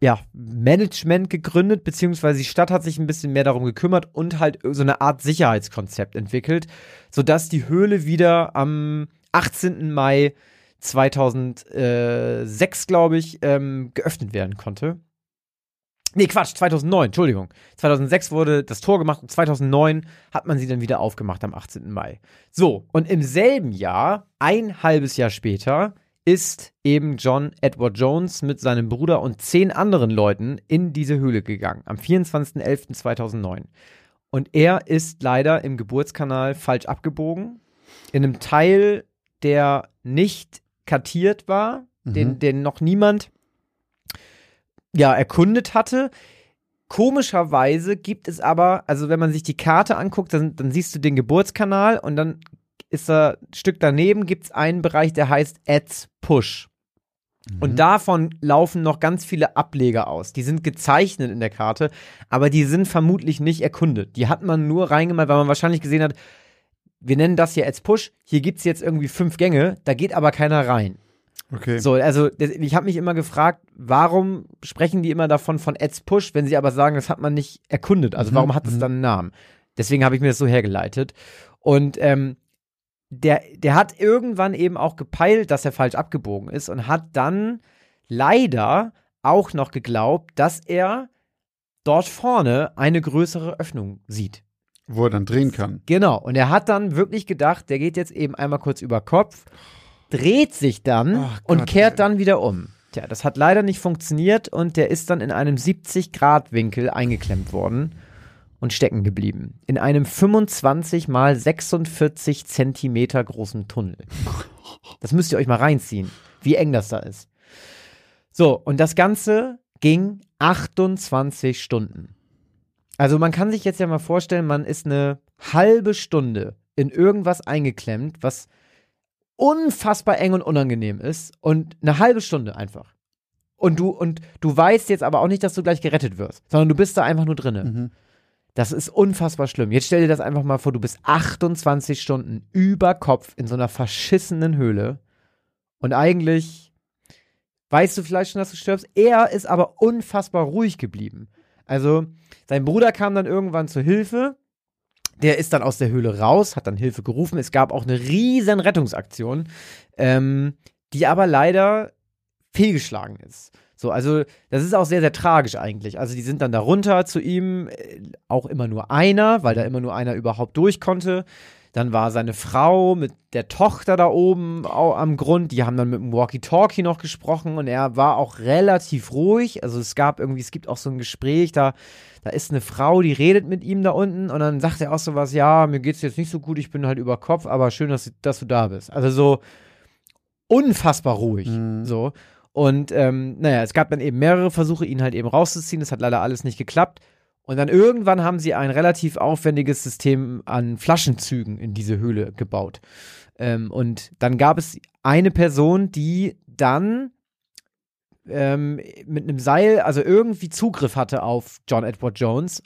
ja, Management gegründet, beziehungsweise die Stadt hat sich ein bisschen mehr darum gekümmert und halt so eine Art Sicherheitskonzept entwickelt, sodass die Höhle wieder am 18. Mai 2006, glaube ich, ähm, geöffnet werden konnte. Nee, Quatsch, 2009, Entschuldigung. 2006 wurde das Tor gemacht und 2009 hat man sie dann wieder aufgemacht am 18. Mai. So, und im selben Jahr, ein halbes Jahr später, ist eben John Edward Jones mit seinem Bruder und zehn anderen Leuten in diese Höhle gegangen, am 24.11.2009. Und er ist leider im Geburtskanal falsch abgebogen, in einem Teil, der nicht kartiert war, mhm. den, den noch niemand ja, erkundet hatte. Komischerweise gibt es aber, also wenn man sich die Karte anguckt, dann, dann siehst du den Geburtskanal und dann ist da ein Stück daneben, gibt es einen Bereich, der heißt Ads Push. Mhm. Und davon laufen noch ganz viele Ableger aus. Die sind gezeichnet in der Karte, aber die sind vermutlich nicht erkundet. Die hat man nur reingemalt, weil man wahrscheinlich gesehen hat, wir nennen das hier Ads Push, hier gibt es jetzt irgendwie fünf Gänge, da geht aber keiner rein. Okay. So, also ich habe mich immer gefragt, warum sprechen die immer davon von Ads Push, wenn sie aber sagen, das hat man nicht erkundet. Also mhm. warum hat es mhm. dann einen Namen? Deswegen habe ich mir das so hergeleitet. Und ähm, der, der hat irgendwann eben auch gepeilt, dass er falsch abgebogen ist und hat dann leider auch noch geglaubt, dass er dort vorne eine größere Öffnung sieht. Wo er dann drehen kann. Genau. Und er hat dann wirklich gedacht, der geht jetzt eben einmal kurz über Kopf dreht sich dann Ach, und kehrt ey. dann wieder um. Tja, das hat leider nicht funktioniert und der ist dann in einem 70-Grad-Winkel eingeklemmt worden und stecken geblieben. In einem 25 mal 46 Zentimeter großen Tunnel. Das müsst ihr euch mal reinziehen, wie eng das da ist. So, und das Ganze ging 28 Stunden. Also man kann sich jetzt ja mal vorstellen, man ist eine halbe Stunde in irgendwas eingeklemmt, was unfassbar eng und unangenehm ist und eine halbe Stunde einfach. Und du, und du weißt jetzt aber auch nicht, dass du gleich gerettet wirst, sondern du bist da einfach nur drinne. Mhm. Das ist unfassbar schlimm. Jetzt stell dir das einfach mal vor, du bist 28 Stunden über Kopf in so einer verschissenen Höhle und eigentlich weißt du vielleicht schon, dass du stirbst. Er ist aber unfassbar ruhig geblieben. Also, sein Bruder kam dann irgendwann zur Hilfe der ist dann aus der Höhle raus, hat dann Hilfe gerufen. Es gab auch eine riesen Rettungsaktion, ähm, die aber leider fehlgeschlagen ist. So, also das ist auch sehr, sehr tragisch eigentlich. Also die sind dann da runter zu ihm, äh, auch immer nur einer, weil da immer nur einer überhaupt durch konnte. Dann war seine Frau mit der Tochter da oben am Grund. Die haben dann mit dem Walkie-Talkie noch gesprochen und er war auch relativ ruhig. Also es gab irgendwie, es gibt auch so ein Gespräch, da, da ist eine Frau, die redet mit ihm da unten und dann sagt er auch so was, ja, mir geht's jetzt nicht so gut, ich bin halt über Kopf, aber schön, dass, dass du da bist. Also so unfassbar ruhig. Mhm. So. Und ähm, naja, es gab dann eben mehrere Versuche, ihn halt eben rauszuziehen. Das hat leider alles nicht geklappt. Und dann irgendwann haben sie ein relativ aufwendiges System an Flaschenzügen in diese Höhle gebaut. Ähm, und dann gab es eine Person, die dann ähm, mit einem Seil, also irgendwie Zugriff hatte auf John Edward Jones.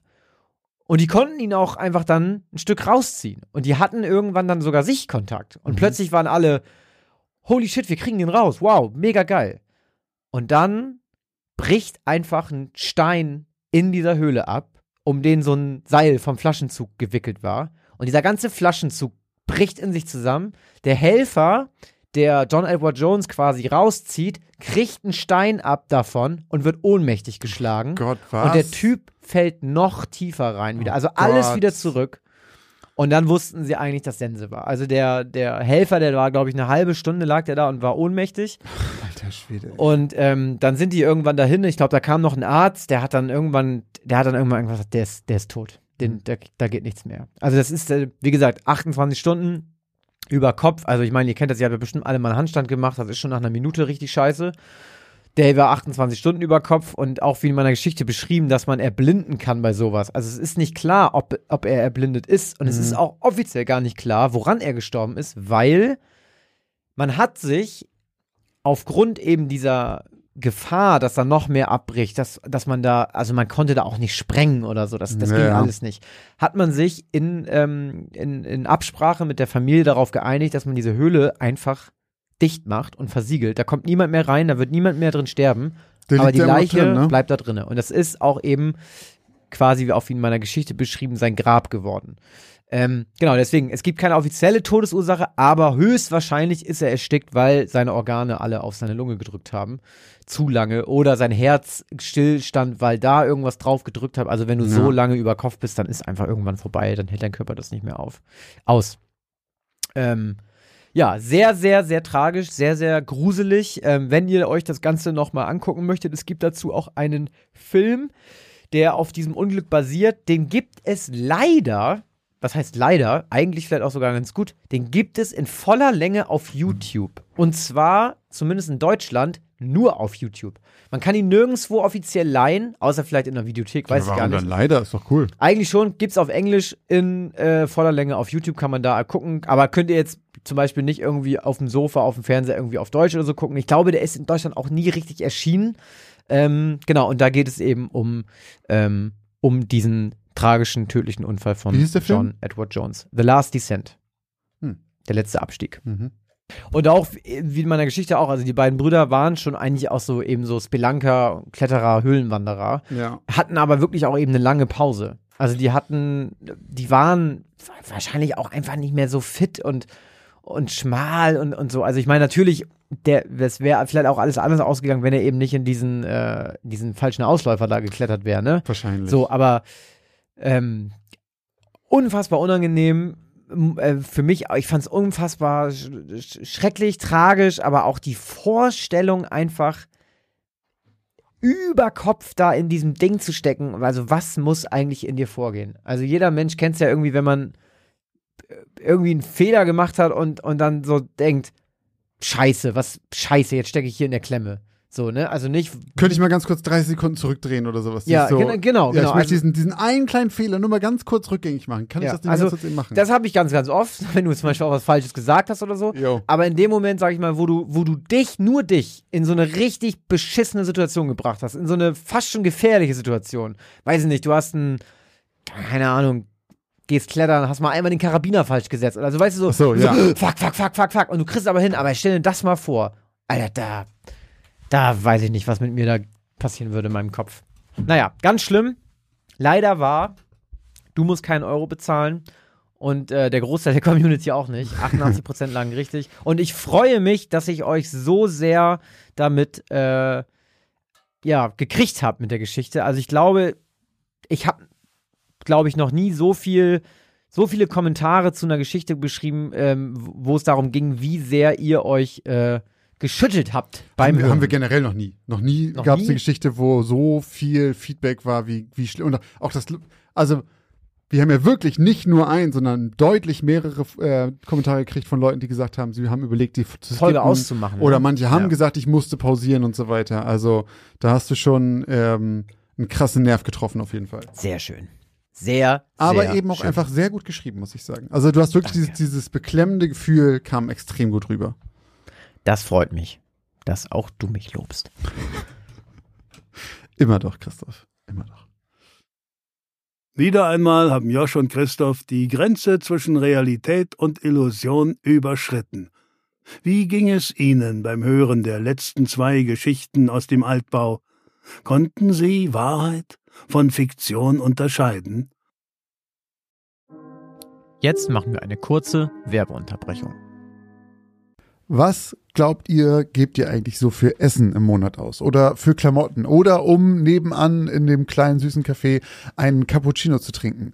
Und die konnten ihn auch einfach dann ein Stück rausziehen. Und die hatten irgendwann dann sogar Sichtkontakt. Und mhm. plötzlich waren alle, holy shit, wir kriegen den raus. Wow, mega geil. Und dann bricht einfach ein Stein in dieser Höhle ab um den so ein Seil vom Flaschenzug gewickelt war. Und dieser ganze Flaschenzug bricht in sich zusammen. Der Helfer, der John Edward Jones quasi rauszieht, kriegt einen Stein ab davon und wird ohnmächtig geschlagen. Gott, was? Und der Typ fällt noch tiefer rein wieder. Also oh alles Gott. wieder zurück. Und dann wussten sie eigentlich, dass Sense war. Also der, der Helfer, der war, glaube ich, eine halbe Stunde lag der da und war ohnmächtig. Alter Schwede. Und ähm, dann sind die irgendwann dahin. Ich glaube, da kam noch ein Arzt, der hat dann irgendwann, der hat dann irgendwann gesagt, der ist, der ist tot. Den, mhm. der, da geht nichts mehr. Also das ist, äh, wie gesagt, 28 Stunden über Kopf. Also ich meine, ihr kennt das, ihr habt ja bestimmt alle mal einen Handstand gemacht. Das ist schon nach einer Minute richtig scheiße der war 28 Stunden über Kopf und auch wie in meiner Geschichte beschrieben, dass man erblinden kann bei sowas. Also es ist nicht klar, ob, ob er erblindet ist und mhm. es ist auch offiziell gar nicht klar, woran er gestorben ist, weil man hat sich aufgrund eben dieser Gefahr, dass da noch mehr abbricht, dass, dass man da, also man konnte da auch nicht sprengen oder so, das, das ja. ging alles nicht. Hat man sich in, ähm, in, in Absprache mit der Familie darauf geeinigt, dass man diese Höhle einfach dicht macht und versiegelt. Da kommt niemand mehr rein, da wird niemand mehr drin sterben. Der aber die Leiche drin, ne? bleibt da drin. Und das ist auch eben quasi, auch wie in meiner Geschichte beschrieben, sein Grab geworden. Ähm, genau, deswegen, es gibt keine offizielle Todesursache, aber höchstwahrscheinlich ist er erstickt, weil seine Organe alle auf seine Lunge gedrückt haben. Zu lange. Oder sein Herz stillstand, weil da irgendwas drauf gedrückt hat. Also wenn du ja. so lange über Kopf bist, dann ist einfach irgendwann vorbei, dann hält dein Körper das nicht mehr auf. Aus. Ähm, ja, sehr, sehr, sehr tragisch, sehr, sehr gruselig. Ähm, wenn ihr euch das Ganze nochmal angucken möchtet, es gibt dazu auch einen Film, der auf diesem Unglück basiert. Den gibt es leider was heißt leider, eigentlich vielleicht auch sogar ganz gut, den gibt es in voller Länge auf YouTube. Und zwar, zumindest in Deutschland, nur auf YouTube. Man kann ihn nirgendwo offiziell leihen, außer vielleicht in der Videothek, weiß ja, ich gar nicht. Dann leider, ist doch cool. Eigentlich schon, gibt's auf Englisch in äh, voller Länge auf YouTube, kann man da gucken. Aber könnt ihr jetzt zum Beispiel nicht irgendwie auf dem Sofa, auf dem Fernseher irgendwie auf Deutsch oder so gucken. Ich glaube, der ist in Deutschland auch nie richtig erschienen. Ähm, genau, und da geht es eben um, ähm, um diesen tragischen, tödlichen Unfall von John Edward Jones. The Last Descent. Hm. Der letzte Abstieg. Mhm. Und auch, wie in meiner Geschichte auch, also die beiden Brüder waren schon eigentlich auch so eben so Spelunker, Kletterer, Höhlenwanderer. Ja. Hatten aber wirklich auch eben eine lange Pause. Also die hatten, die waren wahrscheinlich auch einfach nicht mehr so fit und, und schmal und, und so. Also ich meine, natürlich, der, es wäre vielleicht auch alles anders ausgegangen, wenn er eben nicht in diesen, äh, diesen falschen Ausläufer da geklettert wäre, ne? Wahrscheinlich. So, aber ähm, unfassbar unangenehm. Äh, für mich, ich fand es unfassbar sch schrecklich, tragisch, aber auch die Vorstellung einfach über Kopf da in diesem Ding zu stecken. Also was muss eigentlich in dir vorgehen? Also jeder Mensch kennt es ja irgendwie, wenn man irgendwie einen Fehler gemacht hat und, und dann so denkt, scheiße, was, scheiße, jetzt stecke ich hier in der Klemme. So, ne? Also nicht. Könnte ich mal ganz kurz 30 Sekunden zurückdrehen oder sowas? Ja, so, genau, genau. Ja, ich genau. möchte also, diesen, diesen einen kleinen Fehler nur mal ganz kurz rückgängig machen. Kann ja, ich das nicht also, kurz eben machen? Das habe ich ganz, ganz oft, wenn du zum Beispiel auch was Falsches gesagt hast oder so. Jo. Aber in dem Moment, sag ich mal, wo du, wo du dich, nur dich, in so eine richtig beschissene Situation gebracht hast, in so eine fast schon gefährliche Situation. Weiß ich nicht, du hast ein, keine Ahnung, gehst klettern, hast mal einmal den Karabiner falsch gesetzt. Also weißt du so, so, ja. so fuck, fuck, fuck, fuck, fuck. Und du kriegst aber hin, aber stell dir das mal vor. Alter, da da weiß ich nicht, was mit mir da passieren würde in meinem Kopf. Naja, ganz schlimm. Leider war, du musst keinen Euro bezahlen und äh, der Großteil der Community auch nicht. 88% lagen richtig. Und ich freue mich, dass ich euch so sehr damit äh, ja, gekriegt habe mit der Geschichte. Also ich glaube, ich habe, glaube ich, noch nie so viel, so viele Kommentare zu einer Geschichte beschrieben, ähm, wo es darum ging, wie sehr ihr euch äh, geschüttelt habt beim haben wir, haben wir generell noch nie. Noch nie gab es eine Geschichte, wo so viel Feedback war, wie, wie schlimm. Und auch das, also wir haben ja wirklich nicht nur ein, sondern deutlich mehrere äh, Kommentare gekriegt von Leuten, die gesagt haben, sie haben überlegt, die zu Folge auszumachen. Oder ne? manche haben ja. gesagt, ich musste pausieren und so weiter. Also da hast du schon ähm, einen krassen Nerv getroffen auf jeden Fall. Sehr schön. Sehr, Aber sehr eben auch schön. einfach sehr gut geschrieben, muss ich sagen. Also du hast wirklich dieses, dieses beklemmende Gefühl, kam extrem gut rüber. Das freut mich, dass auch du mich lobst. Immer doch, Christoph. Immer doch. Wieder einmal haben Josh und Christoph die Grenze zwischen Realität und Illusion überschritten. Wie ging es Ihnen beim Hören der letzten zwei Geschichten aus dem Altbau? Konnten Sie Wahrheit von Fiktion unterscheiden? Jetzt machen wir eine kurze Werbeunterbrechung. Was glaubt ihr, gebt ihr eigentlich so für Essen im Monat aus? Oder für Klamotten? Oder um nebenan in dem kleinen süßen Café einen Cappuccino zu trinken?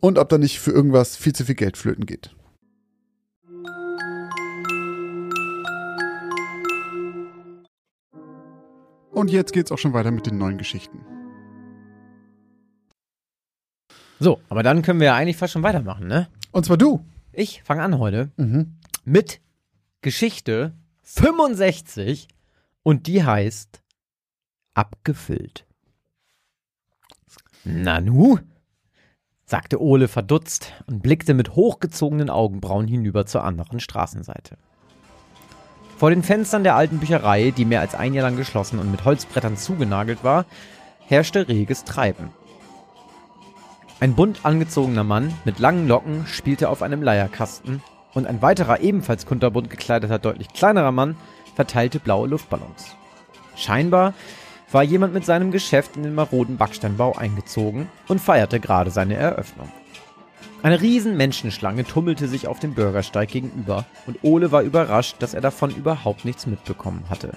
und ob da nicht für irgendwas viel zu viel Geld flöten geht. Und jetzt geht's auch schon weiter mit den neuen Geschichten. So, aber dann können wir ja eigentlich fast schon weitermachen, ne? Und zwar du. Ich fange an heute Mhm. mit Geschichte 65 und die heißt Abgefüllt. Nanu? Sagte Ole verdutzt und blickte mit hochgezogenen Augenbrauen hinüber zur anderen Straßenseite. Vor den Fenstern der alten Bücherei, die mehr als ein Jahr lang geschlossen und mit Holzbrettern zugenagelt war, herrschte reges Treiben. Ein bunt angezogener Mann mit langen Locken spielte auf einem Leierkasten und ein weiterer ebenfalls kunterbunt gekleideter, deutlich kleinerer Mann verteilte blaue Luftballons. Scheinbar war jemand mit seinem Geschäft in den maroden Backsteinbau eingezogen und feierte gerade seine Eröffnung. Eine riesen Menschenschlange tummelte sich auf dem Bürgersteig gegenüber und Ole war überrascht, dass er davon überhaupt nichts mitbekommen hatte.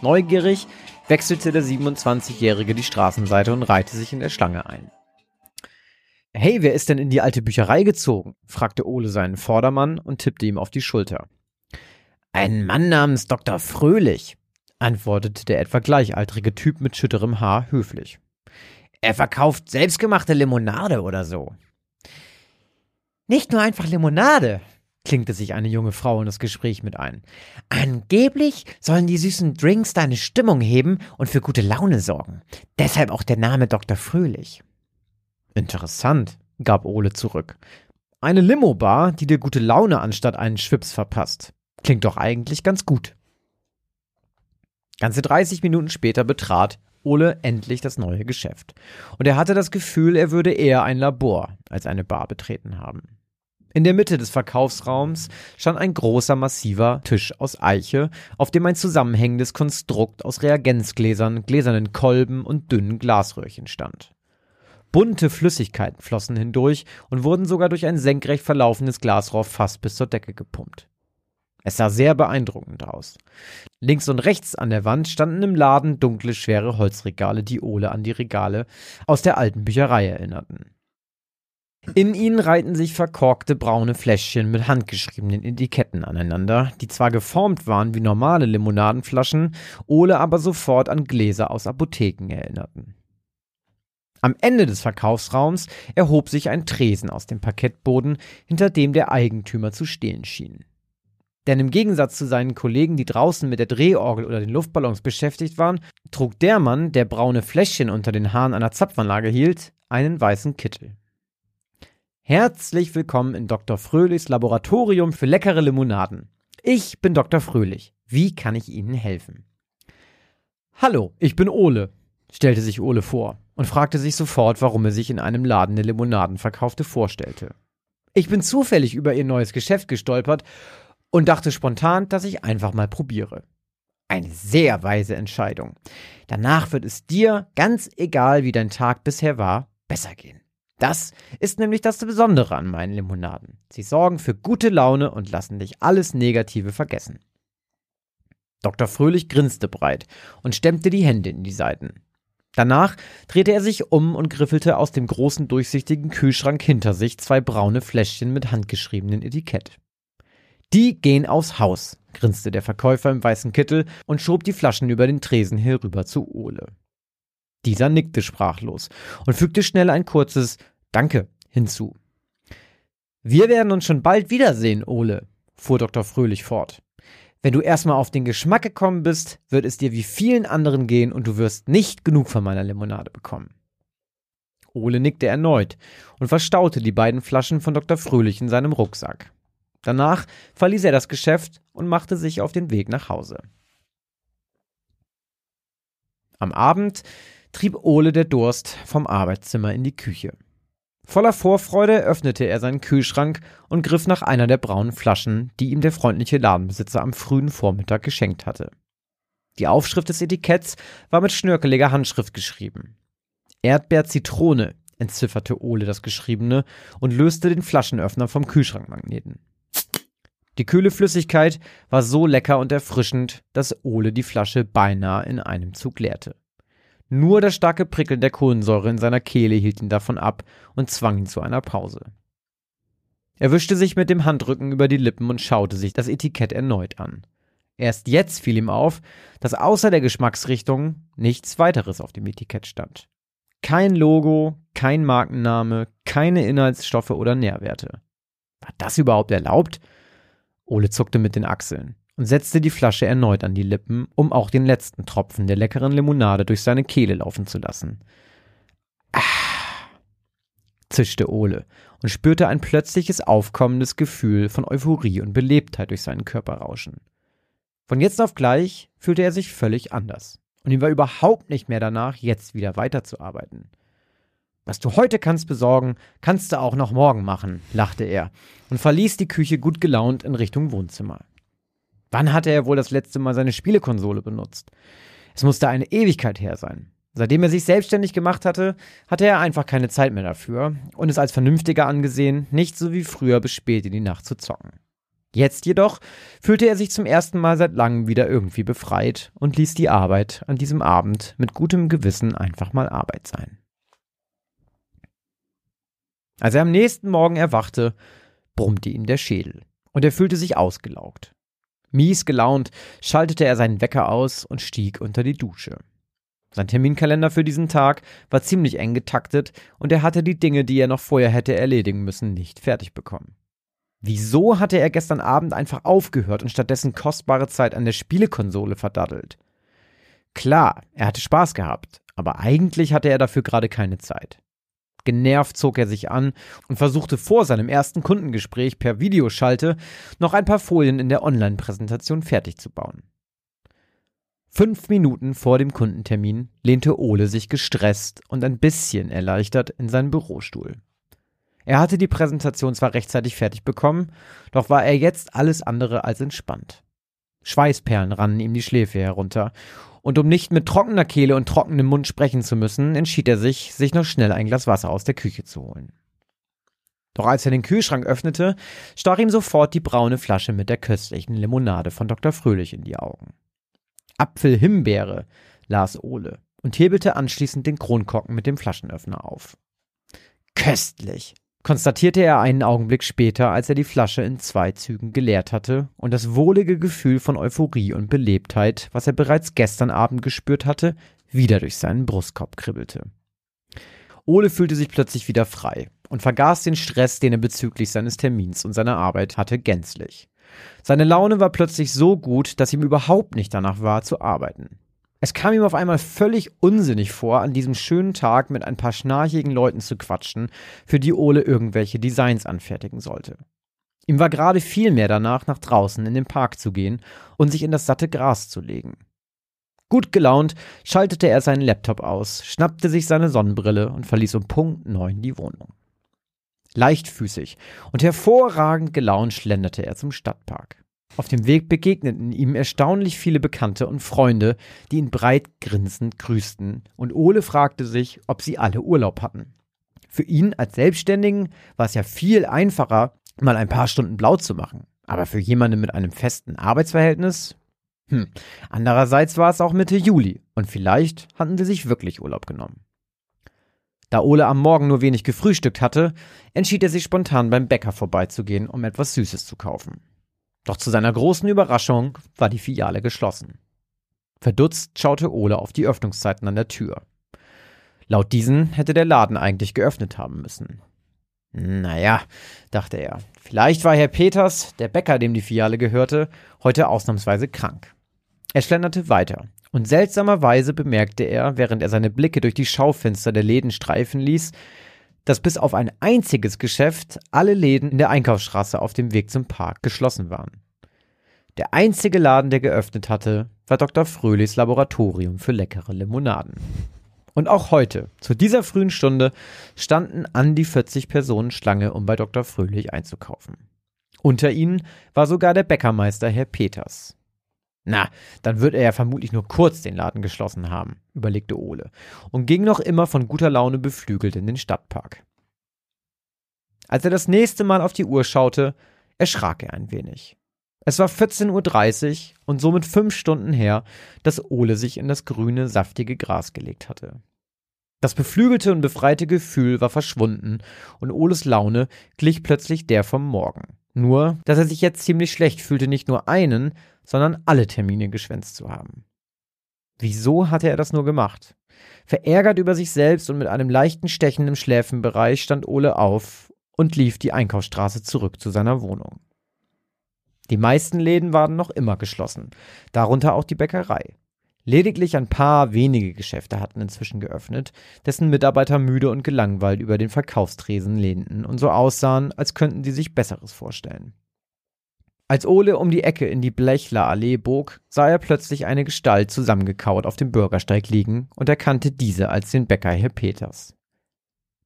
Neugierig wechselte der 27-Jährige die Straßenseite und reihte sich in der Schlange ein. Hey, wer ist denn in die alte Bücherei gezogen? fragte Ole seinen Vordermann und tippte ihm auf die Schulter. Ein Mann namens Dr. Fröhlich, antwortete der etwa gleichaltrige Typ mit schütterem Haar höflich. Er verkauft selbstgemachte Limonade oder so. Nicht nur einfach Limonade, klinkte sich eine junge Frau in das Gespräch mit ein. Angeblich sollen die süßen Drinks deine Stimmung heben und für gute Laune sorgen. Deshalb auch der Name Dr. Fröhlich. Interessant, gab Ole zurück. Eine Limo-Bar, die dir gute Laune anstatt einen Schwips verpasst. Klingt doch eigentlich ganz gut. Ganze 30 Minuten später betrat Ole endlich das neue Geschäft. Und er hatte das Gefühl, er würde eher ein Labor als eine Bar betreten haben. In der Mitte des Verkaufsraums stand ein großer, massiver Tisch aus Eiche, auf dem ein zusammenhängendes Konstrukt aus Reagenzgläsern, gläsernen Kolben und dünnen Glasröhrchen stand. Bunte Flüssigkeiten flossen hindurch und wurden sogar durch ein senkrecht verlaufendes Glasrohr fast bis zur Decke gepumpt. Es sah sehr beeindruckend aus. Links und rechts an der Wand standen im Laden dunkle, schwere Holzregale, die Ole an die Regale aus der alten Bücherei erinnerten. In ihnen reihten sich verkorkte braune Fläschchen mit handgeschriebenen Etiketten aneinander, die zwar geformt waren wie normale Limonadenflaschen, Ole aber sofort an Gläser aus Apotheken erinnerten. Am Ende des Verkaufsraums erhob sich ein Tresen aus dem Parkettboden, hinter dem der Eigentümer zu stehen schien. Denn im Gegensatz zu seinen Kollegen, die draußen mit der Drehorgel oder den Luftballons beschäftigt waren, trug der Mann, der braune Fläschchen unter den Haaren einer Zapfanlage hielt, einen weißen Kittel. Herzlich willkommen in Dr. Fröhlichs Laboratorium für leckere Limonaden. Ich bin Dr. Fröhlich. Wie kann ich Ihnen helfen? Hallo, ich bin Ole, stellte sich Ole vor und fragte sich sofort, warum er sich in einem Laden der Limonaden verkaufte, vorstellte. Ich bin zufällig über Ihr neues Geschäft gestolpert und dachte spontan, dass ich einfach mal probiere. Eine sehr weise Entscheidung. Danach wird es dir, ganz egal wie dein Tag bisher war, besser gehen. Das ist nämlich das Besondere an meinen Limonaden. Sie sorgen für gute Laune und lassen dich alles Negative vergessen. Dr. Fröhlich grinste breit und stemmte die Hände in die Seiten. Danach drehte er sich um und griffelte aus dem großen durchsichtigen Kühlschrank hinter sich zwei braune Fläschchen mit handgeschriebenem Etikett. Die gehen aufs Haus, grinste der Verkäufer im weißen Kittel und schob die Flaschen über den Tresen herüber zu Ole. Dieser nickte sprachlos und fügte schnell ein kurzes Danke hinzu. Wir werden uns schon bald wiedersehen, Ole, fuhr Dr. Fröhlich fort. Wenn du erstmal auf den Geschmack gekommen bist, wird es dir wie vielen anderen gehen und du wirst nicht genug von meiner Limonade bekommen. Ole nickte erneut und verstaute die beiden Flaschen von Dr. Fröhlich in seinem Rucksack. Danach verließ er das Geschäft und machte sich auf den Weg nach Hause. Am Abend trieb Ole der Durst vom Arbeitszimmer in die Küche. Voller Vorfreude öffnete er seinen Kühlschrank und griff nach einer der braunen Flaschen, die ihm der freundliche Ladenbesitzer am frühen Vormittag geschenkt hatte. Die Aufschrift des Etiketts war mit schnörkeliger Handschrift geschrieben. Erdbeer-Zitrone, entzifferte Ole das Geschriebene und löste den Flaschenöffner vom Kühlschrankmagneten. Die kühle Flüssigkeit war so lecker und erfrischend, dass Ole die Flasche beinahe in einem Zug leerte. Nur das starke Prickeln der Kohlensäure in seiner Kehle hielt ihn davon ab und zwang ihn zu einer Pause. Er wischte sich mit dem Handrücken über die Lippen und schaute sich das Etikett erneut an. Erst jetzt fiel ihm auf, dass außer der Geschmacksrichtung nichts weiteres auf dem Etikett stand. Kein Logo, kein Markenname, keine Inhaltsstoffe oder Nährwerte. War das überhaupt erlaubt? Ole zuckte mit den Achseln und setzte die Flasche erneut an die Lippen, um auch den letzten Tropfen der leckeren Limonade durch seine Kehle laufen zu lassen. Ah, zischte Ole und spürte ein plötzliches aufkommendes Gefühl von Euphorie und Belebtheit durch seinen Körper rauschen. Von jetzt auf gleich fühlte er sich völlig anders. Und ihm war überhaupt nicht mehr danach, jetzt wieder weiterzuarbeiten. Was du heute kannst besorgen, kannst du auch noch morgen machen, lachte er und verließ die Küche gut gelaunt in Richtung Wohnzimmer. Wann hatte er wohl das letzte Mal seine Spielekonsole benutzt? Es musste eine Ewigkeit her sein. Seitdem er sich selbstständig gemacht hatte, hatte er einfach keine Zeit mehr dafür und es als vernünftiger angesehen, nicht so wie früher bis spät in die Nacht zu zocken. Jetzt jedoch fühlte er sich zum ersten Mal seit langem wieder irgendwie befreit und ließ die Arbeit an diesem Abend mit gutem Gewissen einfach mal Arbeit sein. Als er am nächsten Morgen erwachte, brummte ihm der Schädel und er fühlte sich ausgelaugt. Mies gelaunt schaltete er seinen Wecker aus und stieg unter die Dusche. Sein Terminkalender für diesen Tag war ziemlich eng getaktet und er hatte die Dinge, die er noch vorher hätte erledigen müssen, nicht fertig bekommen. Wieso hatte er gestern Abend einfach aufgehört und stattdessen kostbare Zeit an der Spielekonsole verdaddelt? Klar, er hatte Spaß gehabt, aber eigentlich hatte er dafür gerade keine Zeit. Genervt zog er sich an und versuchte vor seinem ersten Kundengespräch per Videoschalte noch ein paar Folien in der Online-Präsentation fertig zu bauen. Fünf Minuten vor dem Kundentermin lehnte Ole sich gestresst und ein bisschen erleichtert in seinen Bürostuhl. Er hatte die Präsentation zwar rechtzeitig fertig bekommen, doch war er jetzt alles andere als entspannt. Schweißperlen rannen ihm die Schläfe herunter, und um nicht mit trockener Kehle und trockenem Mund sprechen zu müssen, entschied er sich, sich noch schnell ein Glas Wasser aus der Küche zu holen. Doch als er den Kühlschrank öffnete, stach ihm sofort die braune Flasche mit der köstlichen Limonade von Dr. Fröhlich in die Augen. Apfel-Himbeere, las Ole und hebelte anschließend den Kronkorken mit dem Flaschenöffner auf. Köstlich, konstatierte er einen Augenblick später, als er die Flasche in zwei Zügen geleert hatte und das wohlige Gefühl von Euphorie und Belebtheit, was er bereits gestern Abend gespürt hatte, wieder durch seinen Brustkorb kribbelte. Ole fühlte sich plötzlich wieder frei und vergaß den Stress, den er bezüglich seines Termins und seiner Arbeit hatte, gänzlich. Seine Laune war plötzlich so gut, dass ihm überhaupt nicht danach war, zu arbeiten. Es kam ihm auf einmal völlig unsinnig vor, an diesem schönen Tag mit ein paar schnarchigen Leuten zu quatschen, für die Ole irgendwelche Designs anfertigen sollte. Ihm war gerade viel mehr danach, nach draußen in den Park zu gehen und sich in das satte Gras zu legen. Gut gelaunt schaltete er seinen Laptop aus, schnappte sich seine Sonnenbrille und verließ um Punkt neun die Wohnung. Leichtfüßig und hervorragend gelaunt schlenderte er zum Stadtpark. Auf dem Weg begegneten ihm erstaunlich viele Bekannte und Freunde, die ihn breit grinsend grüßten, und Ole fragte sich, ob sie alle Urlaub hatten. Für ihn als Selbstständigen war es ja viel einfacher, mal ein paar Stunden blau zu machen. Aber für jemanden mit einem festen Arbeitsverhältnis? Hm. Andererseits war es auch Mitte Juli und vielleicht hatten sie sich wirklich Urlaub genommen. Da Ole am Morgen nur wenig gefrühstückt hatte, entschied er sich spontan beim Bäcker vorbeizugehen, um etwas Süßes zu kaufen. Doch zu seiner großen Überraschung war die Filiale geschlossen. Verdutzt schaute Ole auf die Öffnungszeiten an der Tür. Laut diesen hätte der Laden eigentlich geöffnet haben müssen. Naja, dachte er, vielleicht war Herr Peters, der Bäcker, dem die Filiale gehörte, heute ausnahmsweise krank. Er schlenderte weiter, und seltsamerweise bemerkte er, während er seine Blicke durch die Schaufenster der Läden streifen ließ, dass bis auf ein einziges Geschäft alle Läden in der Einkaufsstraße auf dem Weg zum Park geschlossen waren. Der einzige Laden, der geöffnet hatte, war Dr. Fröhlichs Laboratorium für leckere Limonaden. Und auch heute, zu dieser frühen Stunde, standen an die 40 Personen Schlange, um bei Dr. Fröhlich einzukaufen. Unter ihnen war sogar der Bäckermeister Herr Peters. Na, dann wird er ja vermutlich nur kurz den Laden geschlossen haben, überlegte Ole und ging noch immer von guter Laune beflügelt in den Stadtpark. Als er das nächste Mal auf die Uhr schaute, erschrak er ein wenig. Es war 14.30 Uhr und somit fünf Stunden her, dass Ole sich in das grüne, saftige Gras gelegt hatte. Das beflügelte und befreite Gefühl war verschwunden und Oles Laune glich plötzlich der vom Morgen. Nur, dass er sich jetzt ziemlich schlecht fühlte, nicht nur einen, sondern alle Termine geschwänzt zu haben. Wieso hatte er das nur gemacht? Verärgert über sich selbst und mit einem leichten Stechen im Schläfenbereich stand Ole auf und lief die Einkaufsstraße zurück zu seiner Wohnung. Die meisten Läden waren noch immer geschlossen, darunter auch die Bäckerei. Lediglich ein paar wenige Geschäfte hatten inzwischen geöffnet, dessen Mitarbeiter müde und gelangweilt über den Verkaufstresen lehnten und so aussahen, als könnten sie sich Besseres vorstellen. Als Ole um die Ecke in die Blechlerallee bog, sah er plötzlich eine Gestalt zusammengekauert auf dem Bürgersteig liegen und erkannte diese als den Bäcker Herr Peters.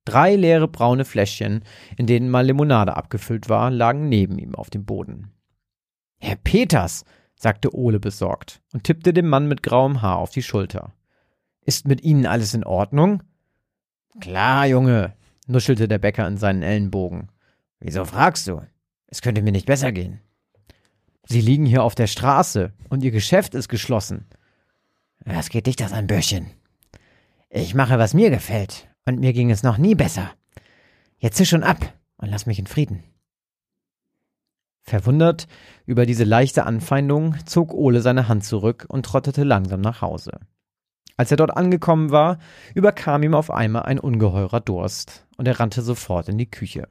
Drei leere braune Fläschchen, in denen mal Limonade abgefüllt war, lagen neben ihm auf dem Boden. Herr Peters, sagte Ole besorgt und tippte dem Mann mit grauem Haar auf die Schulter. Ist mit Ihnen alles in Ordnung? Klar, Junge, nuschelte der Bäcker in seinen Ellenbogen. Wieso fragst du? Es könnte mir nicht besser gehen. Sie liegen hier auf der Straße und Ihr Geschäft ist geschlossen. Was geht dich das an, Bürschchen? Ich mache, was mir gefällt, und mir ging es noch nie besser. Jetzt zisch schon ab und lass mich in Frieden. Verwundert über diese leichte Anfeindung zog Ole seine Hand zurück und trottete langsam nach Hause. Als er dort angekommen war, überkam ihm auf einmal ein ungeheurer Durst und er rannte sofort in die Küche.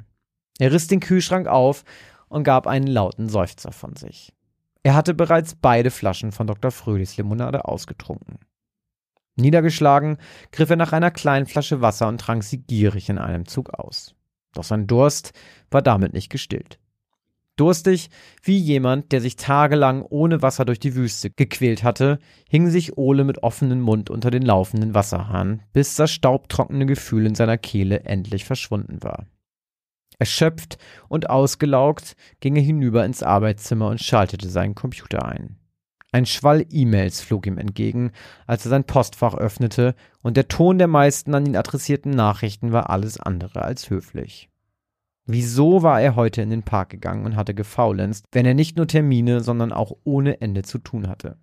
Er riss den Kühlschrank auf und gab einen lauten Seufzer von sich. Er hatte bereits beide Flaschen von Dr. Fröhlichs Limonade ausgetrunken. Niedergeschlagen griff er nach einer kleinen Flasche Wasser und trank sie gierig in einem Zug aus. Doch sein Durst war damit nicht gestillt. Durstig wie jemand, der sich tagelang ohne Wasser durch die Wüste gequält hatte, hing sich Ole mit offenem Mund unter den laufenden Wasserhahn, bis das staubtrockene Gefühl in seiner Kehle endlich verschwunden war. Erschöpft und ausgelaugt ging er hinüber ins Arbeitszimmer und schaltete seinen Computer ein. Ein Schwall E-Mails flog ihm entgegen, als er sein Postfach öffnete, und der Ton der meisten an ihn adressierten Nachrichten war alles andere als höflich. Wieso war er heute in den Park gegangen und hatte gefaulenzt, wenn er nicht nur Termine, sondern auch ohne Ende zu tun hatte?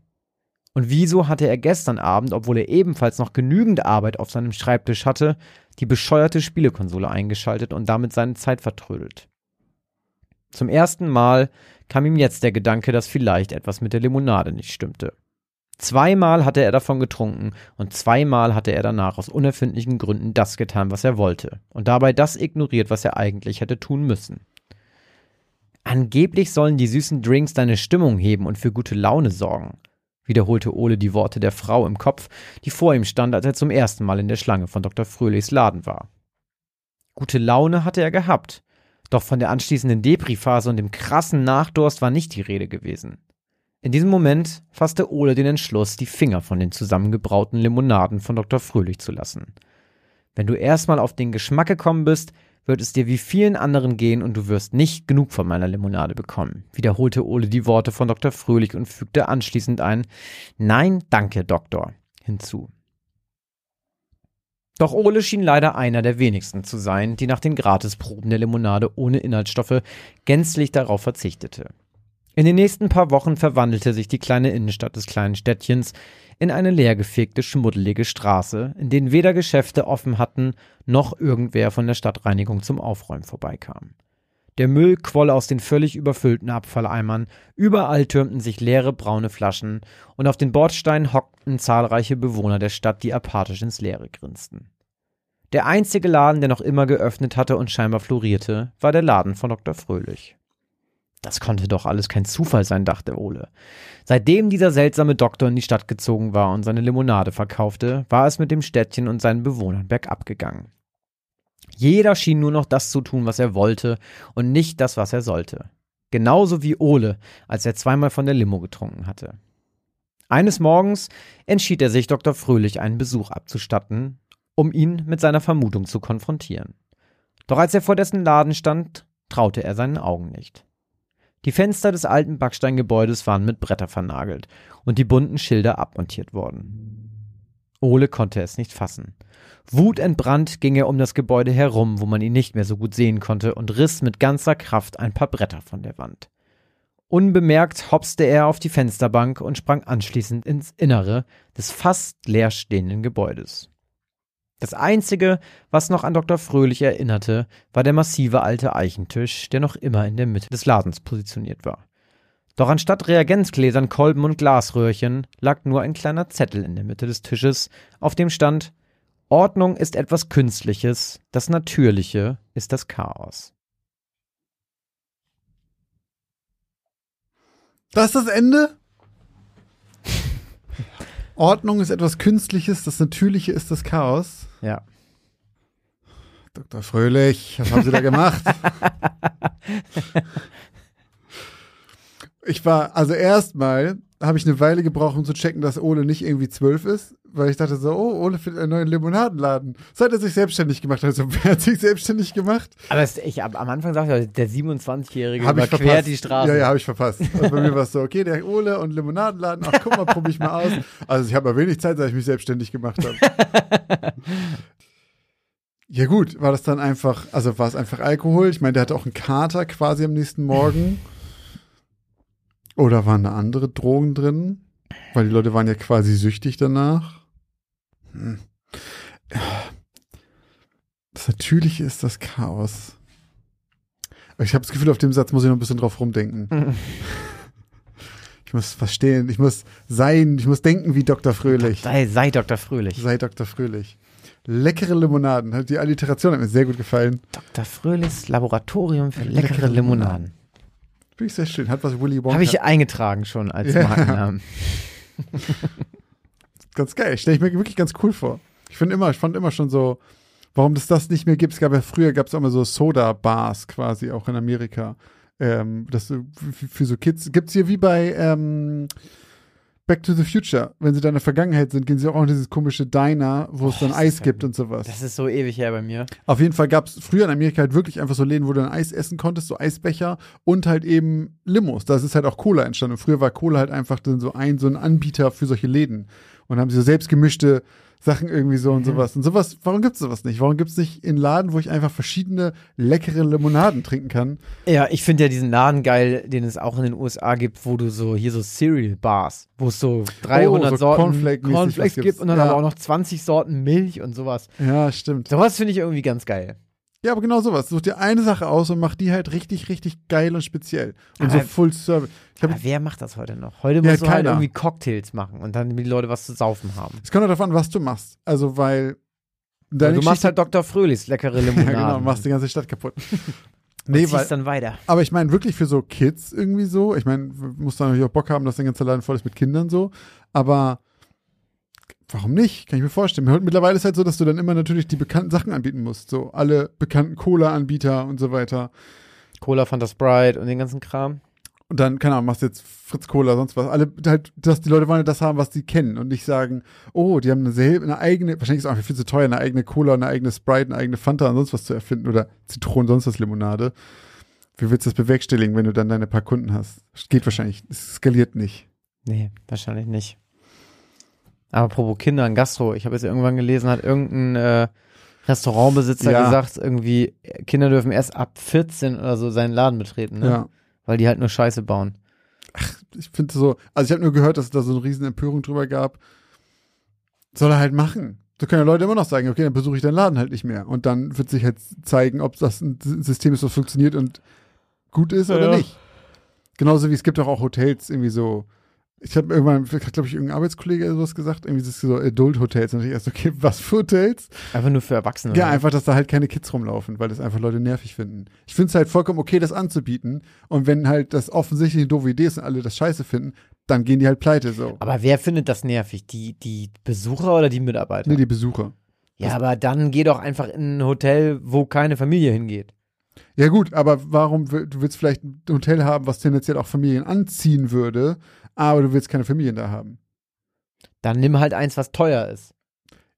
Und wieso hatte er gestern Abend, obwohl er ebenfalls noch genügend Arbeit auf seinem Schreibtisch hatte, die bescheuerte Spielekonsole eingeschaltet und damit seine Zeit vertrödelt? Zum ersten Mal kam ihm jetzt der Gedanke, dass vielleicht etwas mit der Limonade nicht stimmte. Zweimal hatte er davon getrunken und zweimal hatte er danach aus unerfindlichen Gründen das getan, was er wollte und dabei das ignoriert, was er eigentlich hätte tun müssen. Angeblich sollen die süßen Drinks deine Stimmung heben und für gute Laune sorgen, wiederholte Ole die Worte der Frau im Kopf, die vor ihm stand, als er zum ersten Mal in der Schlange von Dr. Fröhlichs Laden war. Gute Laune hatte er gehabt, doch von der anschließenden Depri-Phase und dem krassen Nachdurst war nicht die Rede gewesen. In diesem Moment fasste Ole den Entschluss, die Finger von den zusammengebrauten Limonaden von Dr. Fröhlich zu lassen. Wenn du erstmal auf den Geschmack gekommen bist, wird es dir wie vielen anderen gehen und du wirst nicht genug von meiner Limonade bekommen, wiederholte Ole die Worte von Dr. Fröhlich und fügte anschließend ein Nein, danke, Doktor hinzu. Doch Ole schien leider einer der wenigsten zu sein, die nach den Gratisproben der Limonade ohne Inhaltsstoffe gänzlich darauf verzichtete. In den nächsten paar Wochen verwandelte sich die kleine Innenstadt des kleinen Städtchens in eine leergefegte, schmuddelige Straße, in denen weder Geschäfte offen hatten, noch irgendwer von der Stadtreinigung zum Aufräumen vorbeikam. Der Müll quoll aus den völlig überfüllten Abfalleimern, überall türmten sich leere braune Flaschen, und auf den Bordsteinen hockten zahlreiche Bewohner der Stadt, die apathisch ins Leere grinsten. Der einzige Laden, der noch immer geöffnet hatte und scheinbar florierte, war der Laden von Dr. Fröhlich. Das konnte doch alles kein Zufall sein, dachte Ole. Seitdem dieser seltsame Doktor in die Stadt gezogen war und seine Limonade verkaufte, war es mit dem Städtchen und seinen Bewohnern bergab gegangen. Jeder schien nur noch das zu tun, was er wollte und nicht das, was er sollte. Genauso wie Ole, als er zweimal von der Limo getrunken hatte. Eines Morgens entschied er sich, Dr. Fröhlich einen Besuch abzustatten, um ihn mit seiner Vermutung zu konfrontieren. Doch als er vor dessen Laden stand, traute er seinen Augen nicht. Die Fenster des alten Backsteingebäudes waren mit Bretter vernagelt und die bunten Schilder abmontiert worden. Ole konnte es nicht fassen. Wutentbrannt ging er um das Gebäude herum, wo man ihn nicht mehr so gut sehen konnte, und riss mit ganzer Kraft ein paar Bretter von der Wand. Unbemerkt hopste er auf die Fensterbank und sprang anschließend ins Innere des fast leerstehenden Gebäudes. Das Einzige, was noch an Dr. Fröhlich erinnerte, war der massive alte Eichentisch, der noch immer in der Mitte des Ladens positioniert war. Doch anstatt Reagenzgläsern, Kolben und Glasröhrchen lag nur ein kleiner Zettel in der Mitte des Tisches, auf dem stand Ordnung ist etwas Künstliches, das Natürliche ist das Chaos. Das ist das Ende? Ordnung ist etwas Künstliches, das Natürliche ist das Chaos. Ja. Dr. Fröhlich, was haben Sie da gemacht? ich war, also erstmal habe ich eine Weile gebraucht, um zu checken, dass Ole nicht irgendwie zwölf ist, weil ich dachte so, oh, Ole findet einen neuen Limonadenladen. Seit er sich selbstständig gemacht hat. Also, wer hat sich selbstständig gemacht? Aber es, ich, am Anfang sagte ich, der 27-Jährige Hab ich überquert verpasst. die Straße. Ja, ja, habe ich verpasst. Also bei mir war es so, okay, der Ole und Limonadenladen, ach guck mal, probier ich mal aus. Also ich habe mal wenig Zeit, seit ich mich selbstständig gemacht habe. ja gut, war das dann einfach, also war es einfach Alkohol? Ich meine, der hatte auch einen Kater quasi am nächsten Morgen. Oder waren da andere Drogen drin? Weil die Leute waren ja quasi süchtig danach. Hm. Das Natürliche ist das Chaos. Ich habe das Gefühl, auf dem Satz muss ich noch ein bisschen drauf rumdenken. Ich muss verstehen, ich muss sein, ich muss denken wie Dr. Fröhlich. Sei, sei Dr. Fröhlich. Sei Dr. Fröhlich. Leckere Limonaden. Die Alliteration hat mir sehr gut gefallen. Dr. Fröhlichs Laboratorium für leckere, Leckere Limonaden. Finde ich sehr schön. Hat was Willy Wonka. Habe ich eingetragen schon als Ja. Markennamen. ganz geil. Stelle ich mir wirklich ganz cool vor. Ich finde immer, ich fand immer schon so, warum es das nicht mehr gibt. Es gab ja früher gab es immer so Soda-Bars quasi auch in Amerika. Ähm, das für, für so Kids gibt es hier wie bei ähm, Back to the Future. Wenn sie da in der Vergangenheit sind, gehen sie auch in dieses komische Diner, wo es Oh, dann Eis gibt und sowas. Das ist so ewig her bei mir. Auf jeden Fall gab es früher in Amerika halt wirklich einfach so Läden, wo du dann Eis essen konntest, so Eisbecher und halt eben Limos. Da ist halt auch Cola entstanden. Und früher war Cola halt einfach dann so ein, so ein Anbieter für solche Läden. Und haben sie so selbst gemischte Sachen irgendwie so und sowas. Und sowas, warum gibt's sowas nicht? Warum gibt's nicht einen Laden, wo ich einfach verschiedene leckere Limonaden trinken kann? Ja, ich finde ja diesen Laden geil, den es auch in den USA gibt, wo du so hier so Cereal Bars, wo es so 300 Oh, so Sorten Cornflake-mäßig Cornflakes gibt und dann Ja. aber auch noch 20 Sorten Milch und sowas. Ja, stimmt. Sowas finde ich irgendwie ganz geil. Ja, aber genau sowas. Such dir eine Sache aus und mach die halt richtig, richtig geil und speziell. Und so Aber- Full Service. Aber wer macht das heute noch? Heute Ja, musst du halt keiner. irgendwie Cocktails machen und dann die Leute was zu saufen haben. es kommt auch davon, was du machst. Also, weil deine du machst halt Dr. Fröhlichs leckere Ja, Limonaden. genau, machst die ganze Stadt kaputt. nee, weil, dann weiter. aber ich meine wirklich für so Kids irgendwie so. Ich meine, muss dann natürlich auch Bock haben, dass der ganze Laden voll ist mit Kindern so. Aber warum nicht? Kann ich mir vorstellen. Mittlerweile ist halt so, dass du dann immer natürlich die bekannten Sachen anbieten musst. So alle bekannten Cola-Anbieter und so weiter. Cola, Fanta Sprite und den ganzen Kram. Und dann, keine Ahnung, machst du jetzt Fritz Cola, sonst was. Alle, halt, dass die Leute wollen das haben, was die kennen und nicht sagen, oh, die haben eine, selbe, eine eigene, wahrscheinlich ist es auch viel zu teuer, eine eigene Cola, eine eigene Sprite, eine eigene Fanta und sonst was zu erfinden oder Zitronen, sonst was Limonade. Wie willst du das bewerkstelligen, wenn du dann deine paar Kunden hast? Geht wahrscheinlich, es skaliert nicht. Nee, wahrscheinlich nicht. Aber apropos Kinder in Gastro, ich habe jetzt irgendwann gelesen, hat irgendein äh, Restaurantbesitzer Ja. gesagt, irgendwie, Kinder dürfen erst ab 14 oder so seinen Laden betreten, ne? Ja. Weil die halt nur Scheiße bauen. Ich finde so, also ich habe nur gehört, dass es da so eine riesen Empörung drüber gab. Soll er halt machen. So können ja Leute immer noch sagen, okay, dann besuche ich deinen Laden halt nicht mehr. Und dann wird sich halt zeigen, ob das ein System ist, was funktioniert und gut ist Ja, oder ja. nicht. Genauso wie es gibt auch, auch Hotels irgendwie so. Ich habe irgendwann, hat glaube ich irgendein Arbeitskollege sowas gesagt, irgendwie das so Adult-Hotels. Und ich erst, okay, was für Hotels? Einfach nur für Erwachsene. Ja, oder? einfach, dass da halt keine Kids rumlaufen, weil das einfach Leute nervig finden. Ich finde es halt vollkommen okay, das anzubieten. Und wenn halt das offensichtlich eine doofe Idee ist und alle das scheiße finden, dann gehen die halt pleite so. Aber wer findet das nervig? Die, die Besucher oder die Mitarbeiter? Nee, die Besucher. ja, aber dann geh doch einfach in ein Hotel, wo keine Familie hingeht. Ja gut, aber warum, du willst vielleicht ein Hotel haben, was tendenziell auch Familien anziehen würde, aber du willst keine Familien da haben. Dann nimm halt eins, was teuer ist.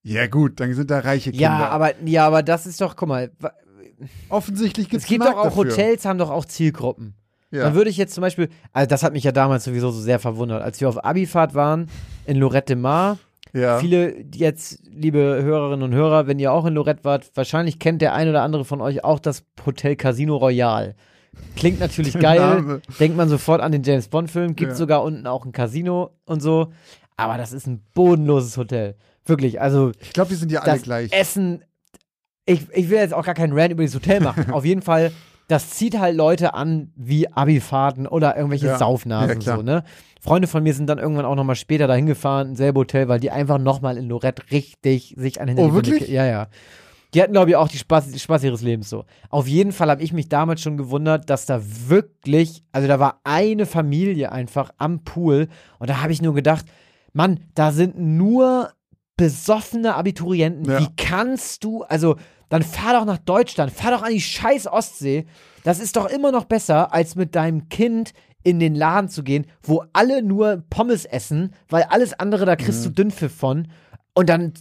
Ja, gut, dann sind da reiche Kinder. Ja, aber, ja, aber das ist doch, guck mal, offensichtlich gibt es gibt doch auch Hotels, haben doch auch Zielgruppen. Ja. Dann würde ich jetzt zum Beispiel, also das hat mich ja damals sowieso so sehr verwundert, als wir auf Abifahrt waren in Lorette de Mar. ja. Viele jetzt, liebe Hörerinnen und Hörer, wenn ihr auch in Lorette wart, wahrscheinlich kennt der ein oder andere von euch auch das Hotel Casino Royal. Klingt natürlich geil, Name. denkt man sofort an den James Bond Film, gibt Ja. sogar unten auch ein Casino und so, aber das ist ein bodenloses Hotel. Wirklich, also ich glaube, die sind ja alle das gleich. Essen, ich, ich will jetzt auch gar keinen Rant über dieses Hotel machen. Auf jeden Fall, das zieht halt Leute an wie Abifahrten oder irgendwelche Ja. Saufnasen Ja, so, ne? Freunde von mir sind dann irgendwann auch nochmal später dahin gefahren, selbe Hotel, weil die einfach nochmal in Lorette richtig sich an den Oh, wirklich? Ja, ja. Die hatten, glaube ich, auch die Spaß, die Spaß ihres Lebens so. Auf jeden Fall habe ich mich damals schon gewundert, dass da wirklich, also da war eine Familie einfach am Pool und da habe ich nur gedacht, Mann, da sind nur besoffene Abiturienten. Ja. Wie kannst du, also dann fahr doch nach Deutschland, fahr doch an die scheiß Ostsee. Das ist doch immer noch besser, als mit deinem Kind in den Laden zu gehen, wo alle nur Pommes essen, weil alles andere, da kriegst du Mhm. Dünnpfiff von. Und dann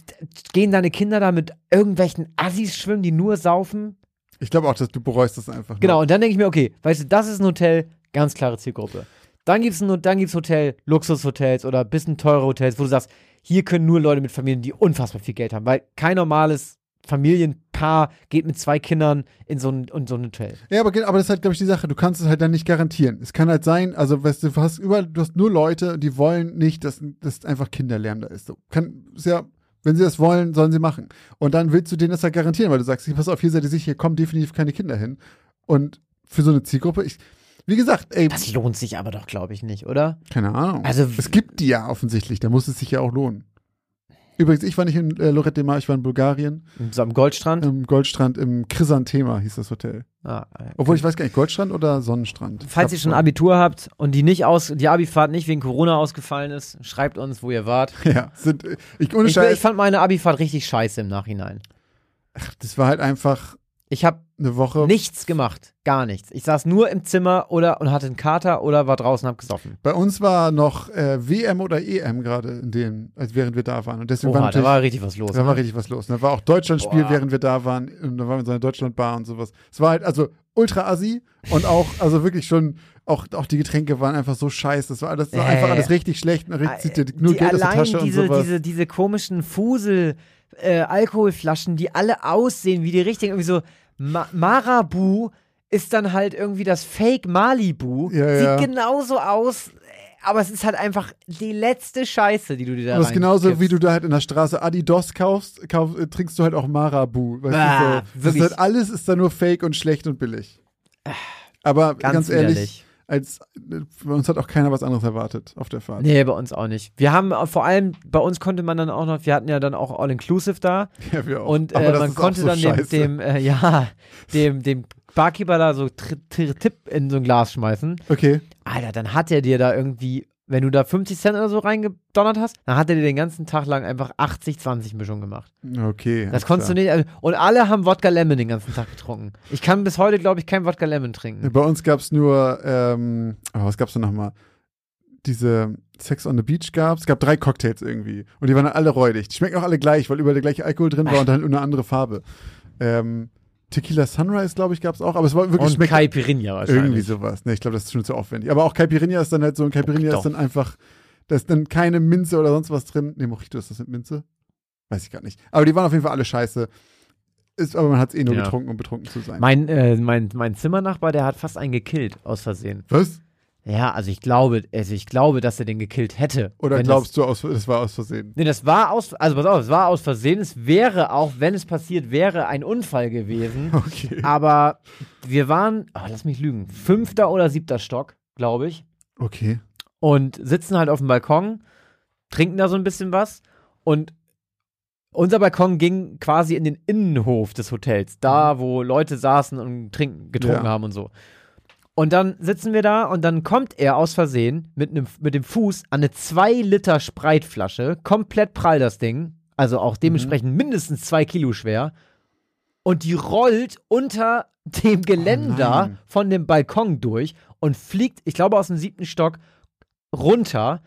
gehen deine Kinder da mit irgendwelchen Assis schwimmen, die nur saufen. Ich glaube auch, dass du bereust das einfach. nur. Genau, und dann denke ich mir, okay, weißt du, das ist ein Hotel, ganz klare Zielgruppe. Dann gibt es dann gibt's Hotel, Luxushotels oder bisschen teure Hotels, wo du sagst, hier können nur Leute mit Familien, die unfassbar viel Geld haben, weil kein normales Familienpaar geht mit zwei Kindern in so ein, in so ein Hotel. Ja, aber, aber das ist halt, glaube ich, die Sache. Du kannst es halt dann nicht garantieren. Es kann halt sein, also weißt du, du hast überall, du hast nur Leute, die wollen nicht, dass, dass einfach Kinderlärm da ist. So, kann, ist ja, wenn sie das wollen, sollen sie machen. Und dann willst du denen das halt garantieren, weil du sagst, pass auf, hier seid ihr sicher, hier kommen definitiv keine Kinder hin. Und für so eine Zielgruppe, ich, wie gesagt, ey, Das lohnt sich aber doch, glaube ich, nicht, oder? keine Ahnung. Also- es gibt die ja offensichtlich, da muss es sich ja auch lohnen. Übrigens, ich war nicht in äh, Lorette de Mar, ich war in Bulgarien, So am Goldstrand. im Goldstrand, im Chrysanthema hieß das Hotel. Ah, äh, Obwohl, ich weiß gar nicht, Goldstrand oder Sonnenstrand? Falls ihr schon Abitur habt und die nicht aus, die Abifahrt nicht wegen Corona ausgefallen ist, schreibt uns, wo ihr wart. Ja, sind, ich, ohne Ich, Scheiß, ich fand meine Abifahrt richtig scheiße im Nachhinein. das war halt einfach Ich habe eine Woche. nichts gemacht, gar nichts. Ich saß nur im Zimmer oder und hatte einen Kater oder war draußen und hab gesoffen. Bei uns war noch äh, WM oder EM gerade in dem, als während wir da waren. Und deswegen war Oha, da natürlich, war richtig was los. da war ne? richtig was los. Da war auch Deutschlandspiel, während wir da waren. Und da waren wir in so einer Deutschlandbar und sowas. Es war halt also ultra assi und auch, also wirklich schon, auch, auch die Getränke waren einfach so scheiße. Das war alles, das war Äh. einfach alles richtig schlecht. Richtig, dir nur die Geld aus der allein Tasche diese, und sowas. diese, diese komischen Fusel äh, Alkoholflaschen, die alle aussehen wie die richtigen, irgendwie so Ma Marabu ist dann halt irgendwie das Fake Malibu. Ja, Sieht ja. genauso aus, aber es ist halt einfach die letzte Scheiße, die du dir da Und das ist genauso, reinkippst. wie du da halt in der Straße Adidas kaufst, kauf, äh, trinkst du halt auch Marabu. Weißt Ah, du, so. Das ist halt alles ist da nur fake und schlecht und billig. Aber Ganz, ganz, ehrlich. Als äh, bei uns hat auch keiner was anderes erwartet auf der Fahrt. Nee, bei uns auch nicht. Wir haben äh, vor allem, bei uns konnte man dann auch noch, wir hatten ja dann auch All-Inclusive da Ja, wir auch. und äh, man konnte so dann dem, dem äh, ja, dem, dem Barkeeper da so Tipp in so ein Glas schmeißen. Okay. Alter, dann hat er dir da irgendwie, wenn du da 50 Cent oder so reingedonnert hast, dann hat er dir den ganzen Tag lang einfach 80-20 Mischung gemacht. Okay. Das konntest du nicht, also, und alle haben Wodka Lemon den ganzen Tag getrunken. Ich kann bis heute, glaube ich, kein Wodka Lemon trinken. Bei uns gab es nur, ähm, oh, was gab's denn nochmal? Diese Sex on the Beach gab's. Es gab drei Cocktails irgendwie. Und die waren dann alle räudig. Die schmecken auch alle gleich, weil überall der gleiche Alkohol drin war und dann eine andere Farbe. Ähm, Tequila Sunrise, glaube ich, gab's auch. Aber es war wirklich Und Caipirinha wahrscheinlich. irgendwie sowas. Ne, ich glaube, das ist schon zu aufwendig. Aber auch Caipirinha ist dann halt so, ein Caipirinha Doch. ist dann einfach, da ist dann keine Minze oder sonst was drin. Ne, Mojito ist das mit Minze? Weiß ich gar nicht. Aber die waren auf jeden Fall alle scheiße. Ist, aber man hat es eh nur Ja. getrunken, um betrunken zu sein. Mein, äh, mein, mein Zimmernachbar, der hat fast einen gekillt, aus Versehen. was? Ja, also ich glaube, also ich glaube, dass er den gekillt hätte. Oder glaubst du, aus, das war aus Versehen? Das, nee, das war aus, also pass auf, es war aus Versehen. Es wäre auch, wenn es passiert wäre, ein Unfall gewesen. Okay. Aber wir waren, oh, lass mich lügen, fünfter oder siebter Stock, glaube ich. Okay. Und sitzen halt auf dem Balkon, trinken da so ein bisschen was. Und unser Balkon ging quasi in den Innenhof des Hotels, da wo Leute saßen und trinken, getrunken Ja. haben und so. Und dann sitzen wir da und dann kommt er aus Versehen mit, nem, mit dem Fuß an eine 2 Liter Spreitflasche, komplett prall das Ding, also auch dementsprechend mindestens 2 Kilo schwer. Und die rollt unter dem Geländer nein. von dem Balkon durch und fliegt, ich glaube, aus dem siebten Stock runter,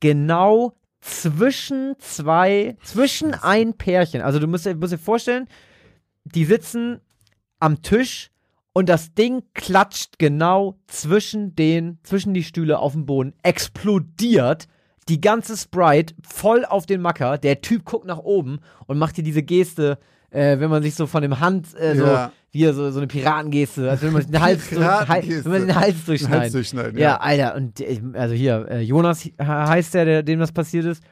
genau zwischen zwei, zwischen ein Pärchen. Also du musst, musst dir vorstellen, die sitzen am Tisch und das Ding klatscht genau zwischen den, zwischen die Stühle auf dem Boden, explodiert. Die ganze Sprite voll auf den Macker. Der Typ guckt nach oben und macht dir diese Geste, äh, wenn man sich so von dem Hand, äh, so, Ja. wie er so, so eine Piratengeste, als wenn man sich den Hals, so, wenn man den Hals durchschneidet. Hals durchschneiden, ja. ja. Alter, und äh, also hier, äh, Jonas he- heißt der, der, dem das passiert ist.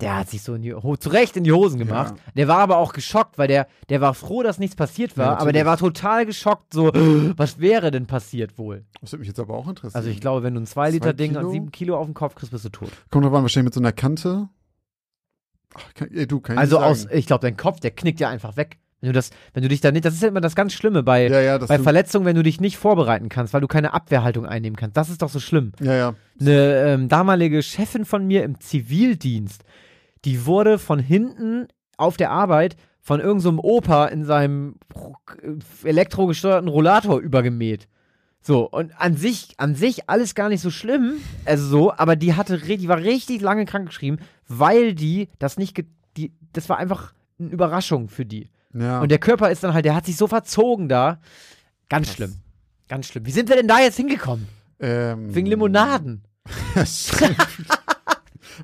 Der hat sich so in die, ho zurecht in die Hosen gemacht. Ja. Der war aber auch geschockt, weil der, der war froh, dass nichts passiert war, Ja, aber der war total geschockt, so, was wäre denn passiert wohl? Das würde mich jetzt aber auch interessieren. Also ich glaube, wenn du ein 2 Zwei Liter Ding an Kilo? 7 Kilo auf den Kopf kriegst, bist du tot. Kommt drauf an, wahrscheinlich mit so einer Kante. Ach, kann, ey, du, kann ich Also nicht aus, ich glaube, dein Kopf, der knickt ja einfach weg. Wenn du das, wenn du dich da nicht, das ist ja immer das ganz Schlimme bei, Ja, ja, bei Verletzungen, wenn du dich nicht vorbereiten kannst, weil du keine Abwehrhaltung einnehmen kannst. Das ist doch so schlimm. ja, ja. eine ähm, damalige Chefin von mir im Zivildienst, die wurde von hinten auf der Arbeit von irgendeinem Opa in seinem elektrogesteuerten Rollator übergemäht. So, und an sich, an sich alles gar nicht so schlimm, also so, aber die hatte, die war richtig lange krankgeschrieben, weil die das nicht, die, das war einfach eine Überraschung für die. Ja. Und der Körper ist dann halt, der hat sich so verzogen da. Ganz schlimm. Ganz schlimm. Wie sind wir denn da jetzt hingekommen? ähm, Wegen Limonaden.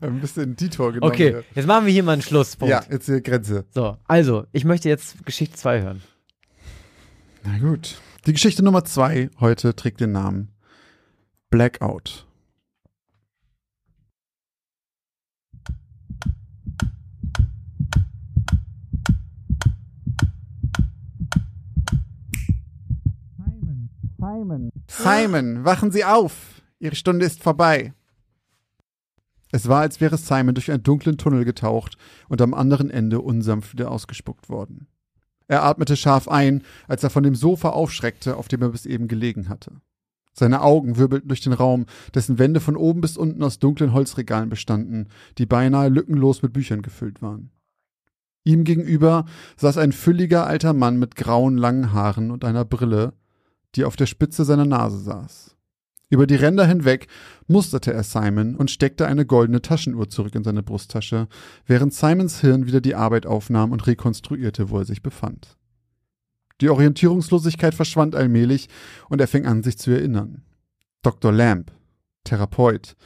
Ein bisschen Detour genommen. Okay, hier. jetzt machen wir hier mal einen Schlusspunkt. Ja, jetzt die Grenze. So, also, ich möchte jetzt Geschichte 2 hören. Na gut. Die Geschichte Nummer zwei heute trägt den Namen Blackout. Simon, Simon, wachen Sie auf! Ihre Stunde ist vorbei. Es war, als wäre Simon durch einen dunklen Tunnel getaucht und am anderen Ende unsanft wieder ausgespuckt worden. Er atmete scharf ein, als er von dem Sofa aufschreckte, auf dem er bis eben gelegen hatte. Seine Augen wirbelten durch den Raum, dessen Wände von oben bis unten aus dunklen Holzregalen bestanden, die beinahe lückenlos mit Büchern gefüllt waren. Ihm gegenüber saß ein fülliger alter Mann mit grauen langen Haaren und einer Brille, die auf der Spitze seiner Nase saß. Über die Ränder hinweg musterte er Simon und steckte eine goldene Taschenuhr zurück in seine Brusttasche, während Simons Hirn wieder die Arbeit aufnahm und rekonstruierte, wo er sich befand. Die Orientierungslosigkeit verschwand allmählich und er fing an, sich zu erinnern. Dr. Lamb, Therapeut,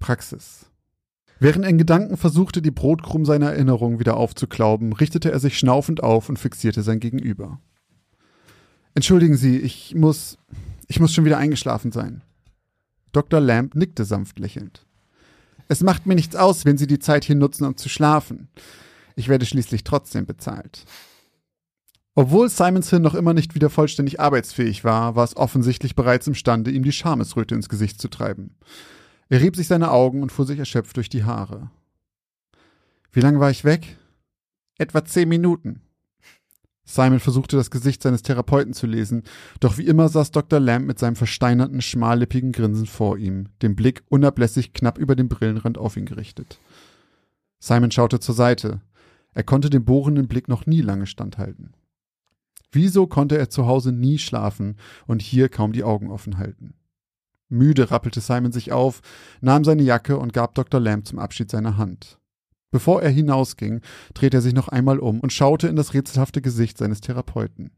Praxis. Während er in Gedanken versuchte, die Brotkrumm seiner Erinnerung wieder aufzuklauben, richtete er sich schnaufend auf und fixierte sein Gegenüber. Entschuldigen Sie, ich muss, ich muss schon wieder eingeschlafen sein. Dr. Lamb nickte sanft lächelnd. Es macht mir nichts aus, wenn Sie die Zeit hier nutzen, um zu schlafen. Ich werde schließlich trotzdem bezahlt. Obwohl Simons Hirn noch immer nicht wieder vollständig arbeitsfähig war, war es offensichtlich bereits imstande, ihm die Schamesröte ins Gesicht zu treiben. Er rieb sich seine Augen und fuhr sich erschöpft durch die Haare. Wie lange war ich weg? Etwa zehn Minuten. Simon versuchte das Gesicht seines Therapeuten zu lesen, doch wie immer saß Dr. Lamb mit seinem versteinerten, schmallippigen Grinsen vor ihm, den Blick unablässig knapp über den Brillenrand auf ihn gerichtet. Simon schaute zur Seite. Er konnte dem bohrenden Blick noch nie lange standhalten. Wieso konnte er zu Hause nie schlafen und hier kaum die Augen offen halten? Müde rappelte Simon sich auf, nahm seine Jacke und gab Dr. Lamb zum Abschied seine Hand. Bevor er hinausging, drehte er sich noch einmal um und schaute in das rätselhafte Gesicht seines Therapeuten.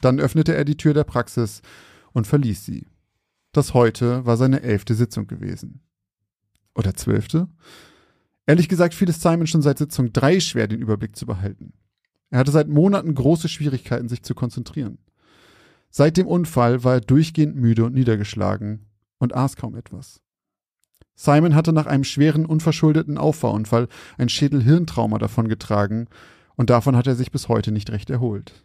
Dann öffnete er die Tür der Praxis und verließ sie. Das heute war seine elfte Sitzung gewesen. Oder zwölfte? Ehrlich gesagt fiel es Simon schon seit Sitzung drei schwer, den Überblick zu behalten. Er hatte seit Monaten große Schwierigkeiten, sich zu konzentrieren. Seit dem Unfall war er durchgehend müde und niedergeschlagen und aß kaum etwas. Simon hatte nach einem schweren, unverschuldeten Auffahrunfall ein Schädel-Hirntrauma davongetragen und davon hat er sich bis heute nicht recht erholt.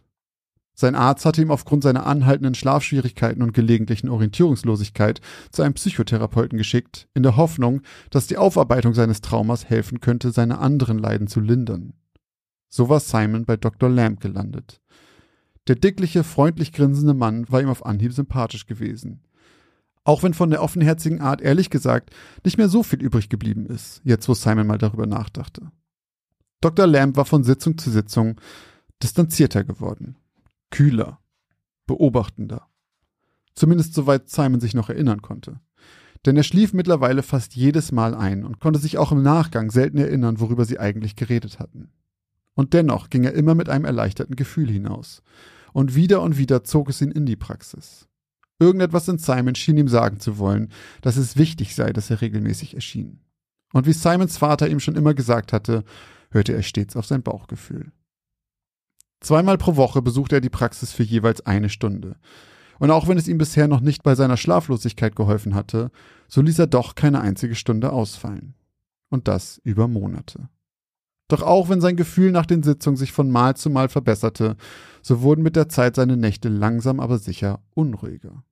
Sein Arzt hatte ihn aufgrund seiner anhaltenden Schlafschwierigkeiten und gelegentlichen Orientierungslosigkeit zu einem Psychotherapeuten geschickt, in der Hoffnung, dass die Aufarbeitung seines Traumas helfen könnte, seine anderen Leiden zu lindern. So war Simon bei Dr. Lamb gelandet. Der dickliche, freundlich grinsende Mann war ihm auf Anhieb sympathisch gewesen. Auch wenn von der offenherzigen Art ehrlich gesagt nicht mehr so viel übrig geblieben ist, jetzt wo Simon mal darüber nachdachte. Dr. Lamb war von Sitzung zu Sitzung distanzierter geworden, kühler, beobachtender. Zumindest soweit Simon sich noch erinnern konnte. Denn er schlief mittlerweile fast jedes Mal ein und konnte sich auch im Nachgang selten erinnern, worüber sie eigentlich geredet hatten. Und dennoch ging er immer mit einem erleichterten Gefühl hinaus. Und wieder und wieder zog es ihn in die Praxis. Irgendetwas in Simon schien ihm sagen zu wollen, dass es wichtig sei, dass er regelmäßig erschien. Und wie Simons Vater ihm schon immer gesagt hatte, hörte er stets auf sein Bauchgefühl. Zweimal pro Woche besuchte er die Praxis für jeweils eine Stunde. Und auch wenn es ihm bisher noch nicht bei seiner Schlaflosigkeit geholfen hatte, so ließ er doch keine einzige Stunde ausfallen. Und das über Monate. Doch auch wenn sein Gefühl nach den Sitzungen sich von Mal zu Mal verbesserte, so wurden mit der Zeit seine Nächte langsam aber sicher unruhiger.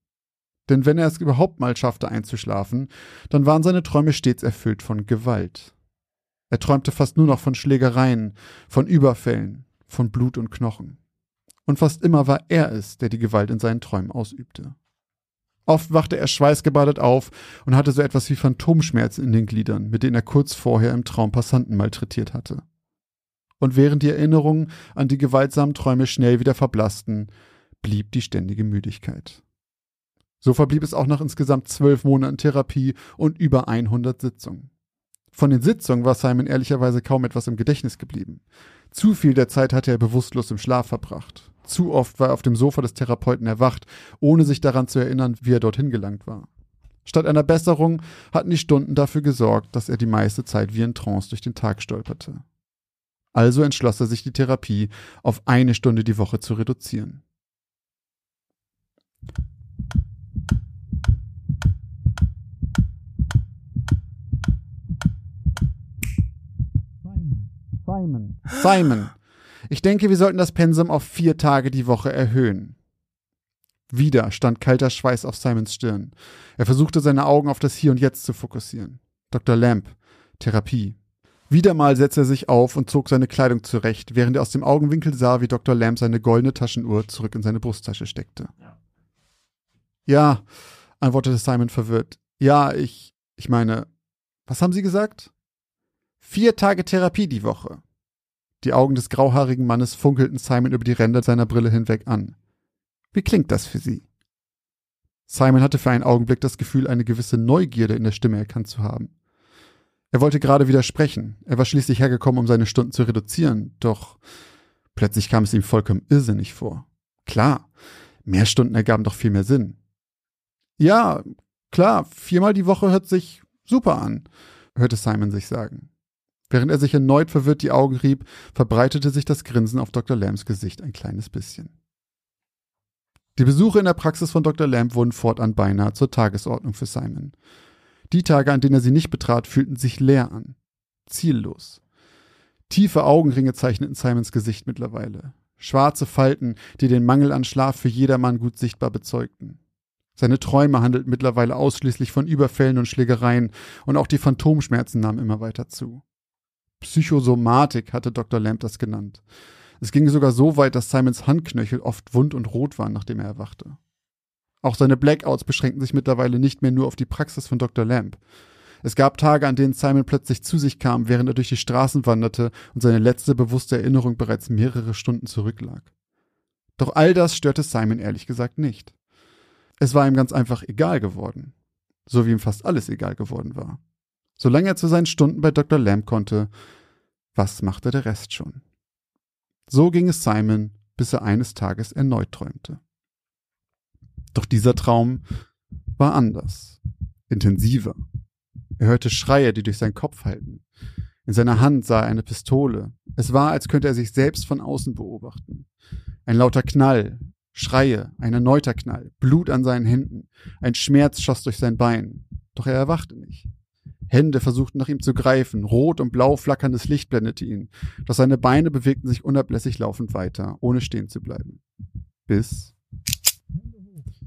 Denn wenn er es überhaupt mal schaffte einzuschlafen, dann waren seine Träume stets erfüllt von Gewalt. Er träumte fast nur noch von Schlägereien, von Überfällen, von Blut und Knochen. Und fast immer war er es, der die Gewalt in seinen Träumen ausübte. Oft wachte er schweißgebadet auf und hatte so etwas wie Phantomschmerzen in den Gliedern, mit denen er kurz vorher im Traum Passanten malträtiert hatte. Und während die Erinnerungen an die gewaltsamen Träume schnell wieder verblassten, blieb die ständige Müdigkeit. So verblieb es auch nach insgesamt zwölf Monaten Therapie und über 100 Sitzungen. Von den Sitzungen war Simon ehrlicherweise kaum etwas im Gedächtnis geblieben. Zu viel der Zeit hatte er bewusstlos im Schlaf verbracht. Zu oft war er auf dem Sofa des Therapeuten erwacht, ohne sich daran zu erinnern, wie er dorthin gelangt war. Statt einer Besserung hatten die Stunden dafür gesorgt, dass er die meiste Zeit wie in Trance durch den Tag stolperte. Also entschloss er sich, die Therapie auf eine Stunde die Woche zu reduzieren. Simon. Simon. Ich denke, wir sollten das Pensum auf vier Tage die Woche erhöhen. Wieder stand kalter Schweiß auf Simons Stirn. Er versuchte seine Augen auf das Hier und Jetzt zu fokussieren. Dr. Lamp. Therapie. Wieder mal setzte er sich auf und zog seine Kleidung zurecht, während er aus dem Augenwinkel sah, wie Dr. Lamp seine goldene Taschenuhr zurück in seine Brusttasche steckte. Ja, ja antwortete Simon verwirrt. Ja, ich, ich meine, was haben Sie gesagt? Vier Tage Therapie die Woche. Die Augen des grauhaarigen Mannes funkelten Simon über die Ränder seiner Brille hinweg an. Wie klingt das für Sie? Simon hatte für einen Augenblick das Gefühl, eine gewisse Neugierde in der Stimme erkannt zu haben. Er wollte gerade widersprechen. Er war schließlich hergekommen, um seine Stunden zu reduzieren, doch plötzlich kam es ihm vollkommen irrsinnig vor. Klar, mehr Stunden ergaben doch viel mehr Sinn. Ja, klar, viermal die Woche hört sich super an, hörte Simon sich sagen. Während er sich erneut verwirrt die Augen rieb, verbreitete sich das Grinsen auf Dr. Lambs Gesicht ein kleines bisschen. Die Besuche in der Praxis von Dr. Lamb wurden fortan beinahe zur Tagesordnung für Simon. Die Tage, an denen er sie nicht betrat, fühlten sich leer an. Ziellos. Tiefe Augenringe zeichneten Simons Gesicht mittlerweile. Schwarze Falten, die den Mangel an Schlaf für jedermann gut sichtbar bezeugten. Seine Träume handelten mittlerweile ausschließlich von Überfällen und Schlägereien, und auch die Phantomschmerzen nahmen immer weiter zu. Psychosomatik hatte Dr. Lamb das genannt. Es ging sogar so weit, dass Simons Handknöchel oft wund und rot waren, nachdem er erwachte. Auch seine Blackouts beschränkten sich mittlerweile nicht mehr nur auf die Praxis von Dr. Lamb. Es gab Tage, an denen Simon plötzlich zu sich kam, während er durch die Straßen wanderte und seine letzte bewusste Erinnerung bereits mehrere Stunden zurücklag. Doch all das störte Simon ehrlich gesagt nicht. Es war ihm ganz einfach egal geworden. So wie ihm fast alles egal geworden war. Solange er zu seinen Stunden bei Dr. Lamb konnte, was machte der Rest schon? So ging es Simon, bis er eines Tages erneut träumte. Doch dieser Traum war anders, intensiver. Er hörte Schreie, die durch seinen Kopf hallten. In seiner Hand sah er eine Pistole. Es war, als könnte er sich selbst von außen beobachten. Ein lauter Knall, Schreie, ein erneuter Knall, Blut an seinen Händen, ein Schmerz schoss durch sein Bein. Doch er erwachte nicht. Hände versuchten nach ihm zu greifen, rot und blau flackerndes Licht blendete ihn, doch seine Beine bewegten sich unablässig laufend weiter, ohne stehen zu bleiben. Bis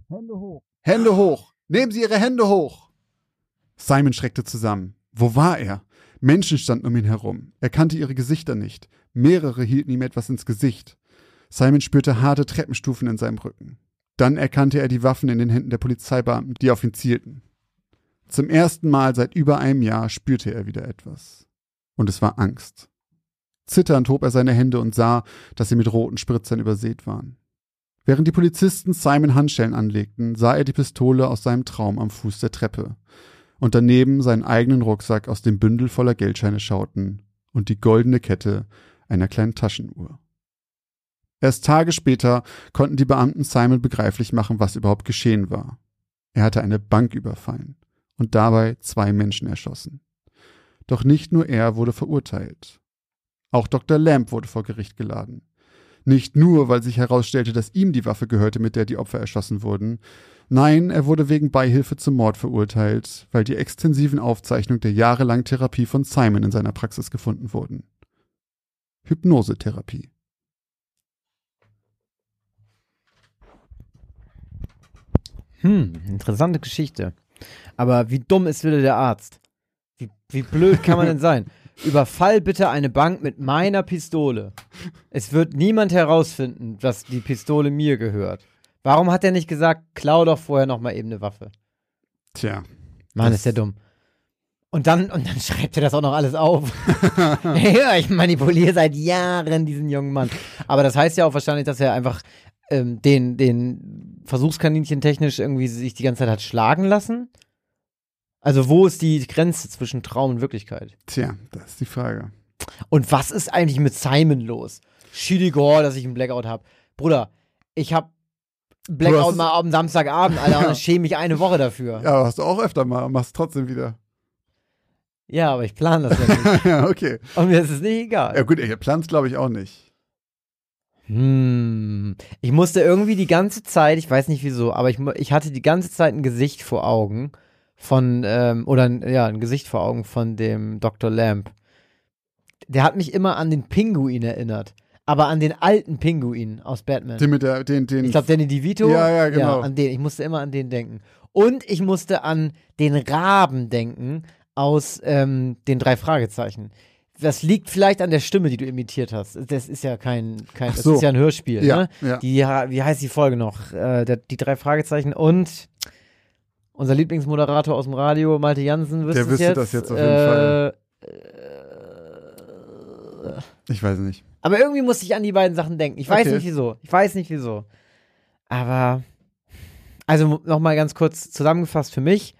Hände hoch. Hände hoch. Nehmen Sie Ihre Hände hoch. Simon schreckte zusammen. Wo war er? Menschen standen um ihn herum. Er kannte ihre Gesichter nicht. Mehrere hielten ihm etwas ins Gesicht. Simon spürte harte Treppenstufen in seinem Rücken. Dann erkannte er die Waffen in den Händen der Polizeibeamten, die auf ihn zielten. Zum ersten Mal seit über einem Jahr spürte er wieder etwas. Und es war Angst. Zitternd hob er seine Hände und sah, dass sie mit roten Spritzern übersät waren. Während die Polizisten Simon Handschellen anlegten, sah er die Pistole aus seinem Traum am Fuß der Treppe und daneben seinen eigenen Rucksack aus dem Bündel voller Geldscheine schauten und die goldene Kette einer kleinen Taschenuhr. Erst Tage später konnten die Beamten Simon begreiflich machen, was überhaupt geschehen war. Er hatte eine Bank überfallen und dabei zwei Menschen erschossen. Doch nicht nur er wurde verurteilt. Auch Dr. Lamb wurde vor Gericht geladen. Nicht nur, weil sich herausstellte, dass ihm die Waffe gehörte, mit der die Opfer erschossen wurden. Nein, er wurde wegen Beihilfe zum Mord verurteilt, weil die extensiven Aufzeichnungen der jahrelangen Therapie von Simon in seiner Praxis gefunden wurden. Hypnosetherapie. Hm, interessante Geschichte. Aber wie dumm ist wieder der Arzt? Wie, wie blöd kann man denn sein? Überfall bitte eine Bank mit meiner Pistole. Es wird niemand herausfinden, dass die Pistole mir gehört. Warum hat er nicht gesagt, klau doch vorher noch mal eben eine Waffe? Tja. Mann, ist der dumm. Und dann, und dann schreibt er das auch noch alles auf. ja, ich manipuliere seit Jahren diesen jungen Mann. Aber das heißt ja auch wahrscheinlich, dass er einfach ähm, den, den Versuchskaninchen technisch irgendwie sich die ganze Zeit hat schlagen lassen. Also wo ist die Grenze zwischen Traum und Wirklichkeit? Tja, das ist die Frage. Und was ist eigentlich mit Simon los? Schiedigor, dass ich einen Blackout habe. Bruder, ich habe Blackout mal am Samstagabend, Alter, und dann schäme ich eine Woche dafür. Ja, hast du auch öfter mal, machst trotzdem wieder. Ja, aber ich plane das ja nicht. ja, okay. Und mir ist es nicht egal. Ja gut, ich plan's glaube ich auch nicht. Hm. Ich musste irgendwie die ganze Zeit, ich weiß nicht wieso, aber ich, ich hatte die ganze Zeit ein Gesicht vor Augen von, ähm, oder ja, ein Gesicht vor Augen von dem Dr. Lamp. Der hat mich immer an den Pinguin erinnert. Aber an den alten Pinguin aus Batman. Den mit der, den, den. Ich glaube, Danny DeVito. Ja, ja, genau. Ja, an den. Ich musste immer an den denken. Und ich musste an den Raben denken aus ähm, den drei Fragezeichen. Das liegt vielleicht an der Stimme, die du imitiert hast. Das ist ja kein, kein so. das ist ja ein Hörspiel. Ja, ne? ja. Die, wie heißt die Folge noch? Äh, der, die drei Fragezeichen und unser Lieblingsmoderator aus dem Radio, Malte Jansen, Der es wüsste jetzt. das jetzt auf jeden äh, Fall. Ich weiß nicht. Aber irgendwie musste ich an die beiden Sachen denken. Ich weiß Okay. nicht wieso. Ich weiß nicht wieso. Aber, also nochmal ganz kurz zusammengefasst für mich.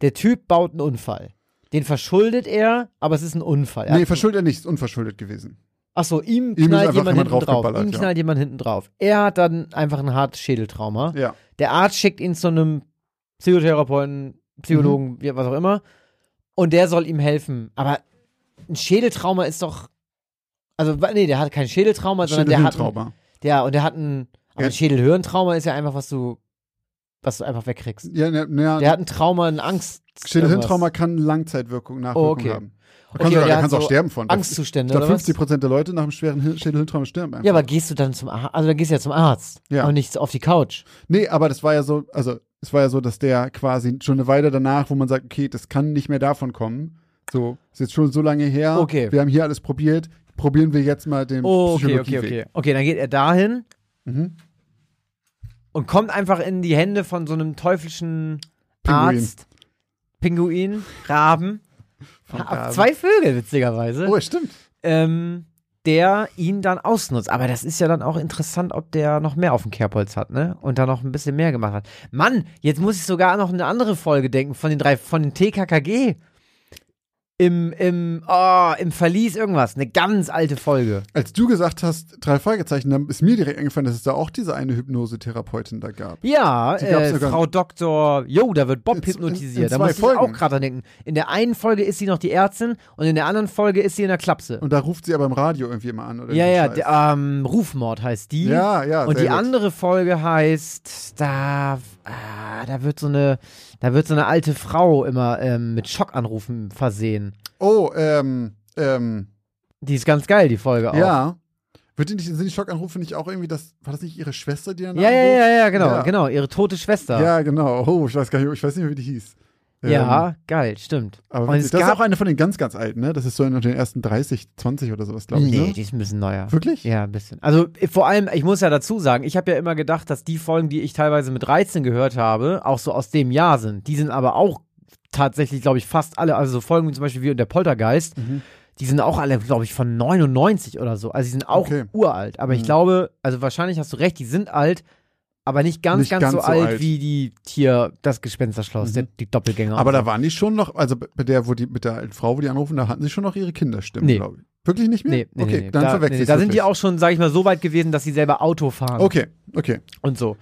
Der Typ baut einen Unfall. Den verschuldet er, aber es ist ein Unfall. Er Nee, verschuldet er nicht, ist unverschuldet gewesen. Ach so, ihm ist knallt jemand jemand hinten drauf. Ihm ja. knallt jemand hinten drauf. Er hat dann einfach ein hartes Schädeltrauma. Ja. Der Arzt schickt ihn zu einem Psychotherapeuten, Psychologen, Mhm. was auch immer. Und der soll ihm helfen. Aber ein Schädeltrauma ist doch. Also, nee, der hat kein Schädeltrauma, sondern der hat. Ein, der, und der hat ein. Aber Ja. ein Schädelhirntrauma ist ja einfach, was du. Was du einfach wegkriegst. Ja, ne, ne, Der hat ein Trauma, eine Angst. Schädelhirntrauma kann Langzeitwirkung, Nachwirkung Oh, okay. haben. Da Okay, kannst, du, kannst hat auch so sterben von. Angstzustände, Ich oder was? 50 Prozent der Leute nach einem schweren Hir- Schädelhirntrauma sterben einfach. Ja, aber gehst du dann zum Arzt? Also, dann gehst du ja zum Arzt. Ja. Und nicht auf die Couch. Nee, aber das war ja so, also es war ja so, dass der quasi schon eine Weile danach, wo man sagt, okay, das kann nicht mehr davon kommen. So, ist jetzt schon so lange her. Okay. Wir haben hier alles probiert. Probieren wir jetzt mal den Oh, okay, okay, Psychologieweg. okay. Okay, dann geht er dahin Mhm. Und kommt einfach in die Hände von so einem teuflischen Pinguin. Arzt. Pinguin, Raben. Raben. Zwei Vögel, witzigerweise. Oh, stimmt. Ähm, der ihn dann ausnutzt. Aber das ist ja dann auch interessant, ob der noch mehr auf dem Kerbholz hat, ne? Und da noch ein bisschen mehr gemacht hat. Mann, jetzt muss ich sogar noch eine andere Folge denken von den drei, von den TKKG. Im, im, oh, im Verlies irgendwas. Eine ganz alte Folge. Als du gesagt hast, drei Fragezeichen, dann ist mir direkt eingefallen, dass es da auch diese eine Hypnosetherapeutin da gab. Ja, äh, Frau Doktor, jo, da wird Bob In- in- hypnotisiert. in da zwei muss ich auch gerade dran denken. In der einen Folge ist sie noch die Ärztin und in der anderen Folge ist sie in der Klapse. Und da ruft sie aber im Radio irgendwie immer an, oder? ja, ja, der, ähm, Rufmord heißt die. ja, ja. und die gut. andere Folge heißt, da, ah, da wird so eine, da wird so eine alte Frau immer ähm, mit Schockanrufen versehen. Oh, ähm, ähm, Die ist ganz geil, die Folge auch. ja. Wird die nicht, sind die Schockanrufe nicht auch irgendwie das, war das nicht ihre Schwester, die dann Ja, ja, anruft? ja, ja, genau, Ja. genau, ihre tote Schwester. Ja, genau. Oh, ich weiß gar nicht, ich weiß nicht mehr, wie die hieß. Ja, Ähm, geil, stimmt. aber Und es das ist auch eine von den ganz, ganz alten, ne? Das ist so in den ersten 30, 20 oder sowas, glaube ich. nee, ne? die ist ein bisschen neuer. Wirklich? Ja, ein bisschen. Also vor allem, ich muss ja dazu sagen, ich habe ja immer gedacht, dass die Folgen, die ich teilweise mit 13 gehört habe, auch so aus dem Jahr sind. Die sind aber auch tatsächlich, glaube ich, fast alle, also so Folgen wie zum Beispiel wie und der Poltergeist, Mhm. die sind auch alle, glaube ich, von 99 oder so. Also die sind auch Okay. uralt. Aber ich Mhm. glaube, also wahrscheinlich hast du recht, die sind alt, aber nicht ganz, Nicht ganz, ganz so, so alt, alt. wie die hier das Gespensterschloss, Mhm. der, die Doppelgänger. Aber da waren die schon noch, also bei der, wo die, mit der alten Frau, wo die anrufen, da hatten sie schon noch ihre Kinderstimmen, Nee. glaube ich. Wirklich nicht mehr? Nee, nee, okay, nee, dann da, verwechsel nee, Da sind die auch schon, sag ich mal, so weit gewesen, dass sie selber Auto fahren Okay, okay. und so.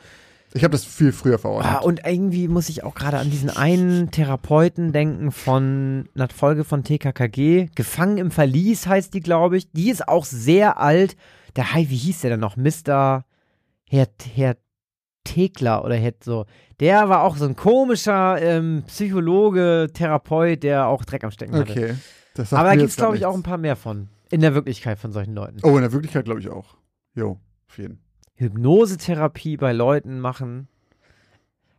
Ich habe das viel früher verordnet. Ah, und irgendwie muss ich auch gerade an diesen einen Therapeuten denken von einer Folge von TKKG. Gefangen im Verlies heißt die, glaube ich. Die ist auch sehr alt. Der Hi, wie hieß der denn noch? Mr. Herr, Herr Tekler oder Herr so. Der war auch so ein komischer ähm, Psychologe, Therapeut, der auch Dreck am Stecken hatte. okay. Aber da gibt es, glaube ich, auch ein paar mehr von. In der Wirklichkeit von solchen Leuten. Oh, in der Wirklichkeit glaube ich auch. Jo, auf jeden. Hypnosetherapie bei Leuten machen.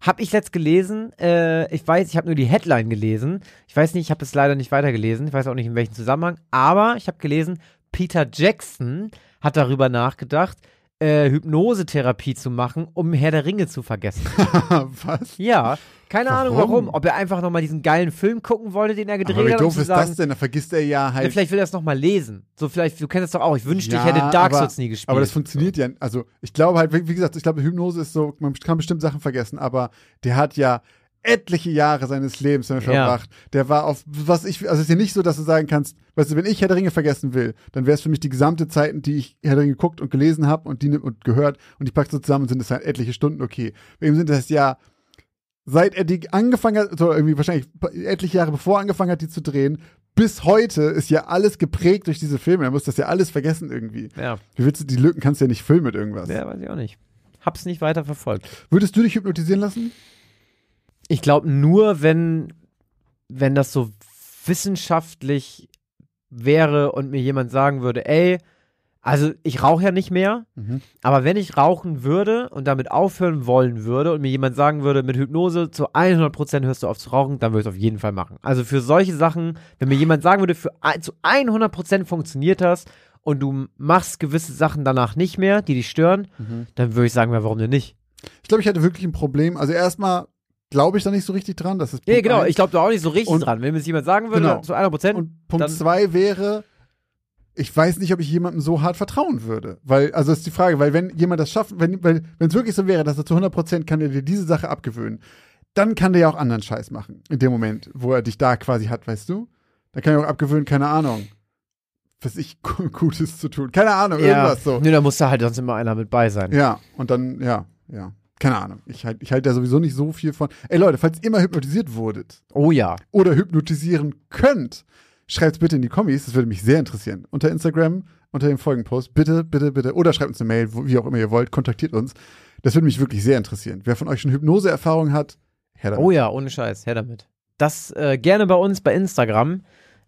Hab ich letzt gelesen. Äh, ich weiß, ich habe nur die Headline gelesen. Ich weiß nicht, ich habe es leider nicht weitergelesen. Ich weiß auch nicht, in welchem Zusammenhang. Aber ich habe gelesen, Peter Jackson hat darüber nachgedacht, äh, Hypnosetherapie zu machen, um Herr der Ringe zu vergessen. Was? ja, keine Ahnung Warum? warum. Ob er einfach nochmal diesen geilen Film gucken wollte, den er gedreht Aber wie hat. um doof ist sagen, das denn? Da vergisst er ja Ja, halt. vielleicht will er es nochmal lesen. So, vielleicht, du kennst es doch auch. Ich wünschte, Ja, ich hätte Dark aber- Souls nie gespielt. aber das funktioniert ja. Also, ich glaube halt, wie wie gesagt, ich glaube, Hypnose ist so, man kann bestimmt Sachen vergessen, aber der hat ja etliche Jahre seines Lebens damit Ja. verbracht. Der war auf, was ich, also es ist ja nicht so, dass du sagen kannst, weißt du, wenn ich Herr der Ringe vergessen will, dann wäre es für mich die gesamte Zeit, die ich Herr der Ringe geguckt und gelesen habe und die und gehört und die packst du zusammen und sind es halt etliche Stunden okay. Bei ihm sind das ja, seit er die angefangen hat, so irgendwie wahrscheinlich etliche Jahre bevor er angefangen hat, die zu drehen, bis heute ist ja alles geprägt durch diese Filme. Er muss das ja alles vergessen irgendwie. ja. Wie willst du die Lücken kannst du ja nicht füllen mit irgendwas. ja, weiß ich auch nicht. Hab's nicht weiter verfolgt. Würdest du dich hypnotisieren lassen? Ich glaube nur, wenn, wenn das so wissenschaftlich wäre und mir jemand sagen würde, ey, also ich rauche ja nicht mehr, Mhm. aber wenn ich rauchen würde und damit aufhören wollen würde und mir jemand sagen würde, mit Hypnose zu 100% hörst du auf zu rauchen, dann würde ich es auf jeden Fall machen. Also für solche Sachen, wenn mir jemand sagen würde, für zu 100% funktioniert das und du machst gewisse Sachen danach nicht mehr, die dich stören, Mhm. dann würde ich sagen, ja, warum denn nicht? Ich glaube, ich hätte wirklich ein Problem. Also erstmal glaube ich da nicht so richtig dran. Das ist Ja, Punkt genau, eins. ich glaube da auch nicht so richtig Und- dran. Wenn mir das jemand sagen würde, Genau. zu 100%, Und Punkt zwei wäre, ich weiß nicht, ob ich jemandem so hart vertrauen würde. Weil, also ist die Frage, weil wenn jemand das schafft, wenn wenn es wirklich so wäre, dass er zu 100% kann er dir diese Sache abgewöhnen, dann kann der ja auch anderen Scheiß machen. In dem Moment, wo er dich da quasi hat, weißt du? Dann kann er auch abgewöhnen, keine Ahnung. Was ich Gutes zu tun. Keine Ahnung, irgendwas so. Nö, da muss da halt sonst immer einer mit bei sein. Ja, und dann, ja, ja. Keine Ahnung. Ich halte ich halt da sowieso nicht so viel von. Ey Leute, falls ihr immer hypnotisiert wurdet Oh ja. oder hypnotisieren könnt, schreibt bitte in die Kommis, das würde mich sehr interessieren. Unter Instagram, unter dem Folgenpost, bitte, bitte, bitte, oder schreibt uns eine Mail, wie auch immer ihr wollt, kontaktiert uns. Das würde mich wirklich sehr interessieren. Wer von euch schon Hypnose-Erfahrung hat, her damit. Oh ja, ohne Scheiß, her damit. Das äh, gerne bei uns bei Instagram.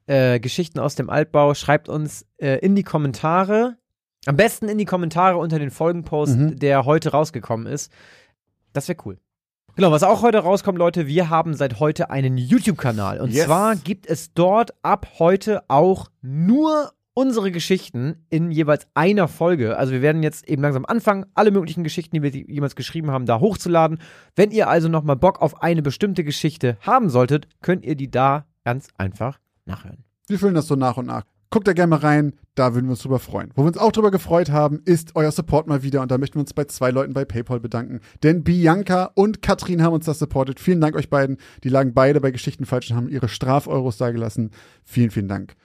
Äh, Geschichten aus dem Altbau. Schreibt uns äh, in die Kommentare. Am besten in die Kommentare unter den Folgenpost, Mhm. der heute rausgekommen ist. Das wäre cool. Genau, was auch heute rauskommt, Leute, wir haben seit heute einen YouTube-Kanal. Und Yes. zwar gibt es dort ab heute auch nur unsere Geschichten in jeweils einer Folge. Also wir werden jetzt eben langsam anfangen, alle möglichen Geschichten, die wir jemals geschrieben haben, da hochzuladen. Wenn ihr also nochmal Bock auf eine bestimmte Geschichte haben solltet, könnt ihr die da ganz einfach nachhören. Wir füllen das so nach und nach. Guckt da gerne mal rein, da würden wir uns drüber freuen. Wo wir uns auch drüber gefreut haben, ist euer Support mal wieder und da möchten wir uns bei zwei Leuten bei PayPal bedanken. Denn Bianca und Katrin haben uns das supportet. Vielen Dank euch beiden. Die lagen beide bei Geschichten falsch und haben ihre Strafeuros dagelassen. Vielen, vielen Dank.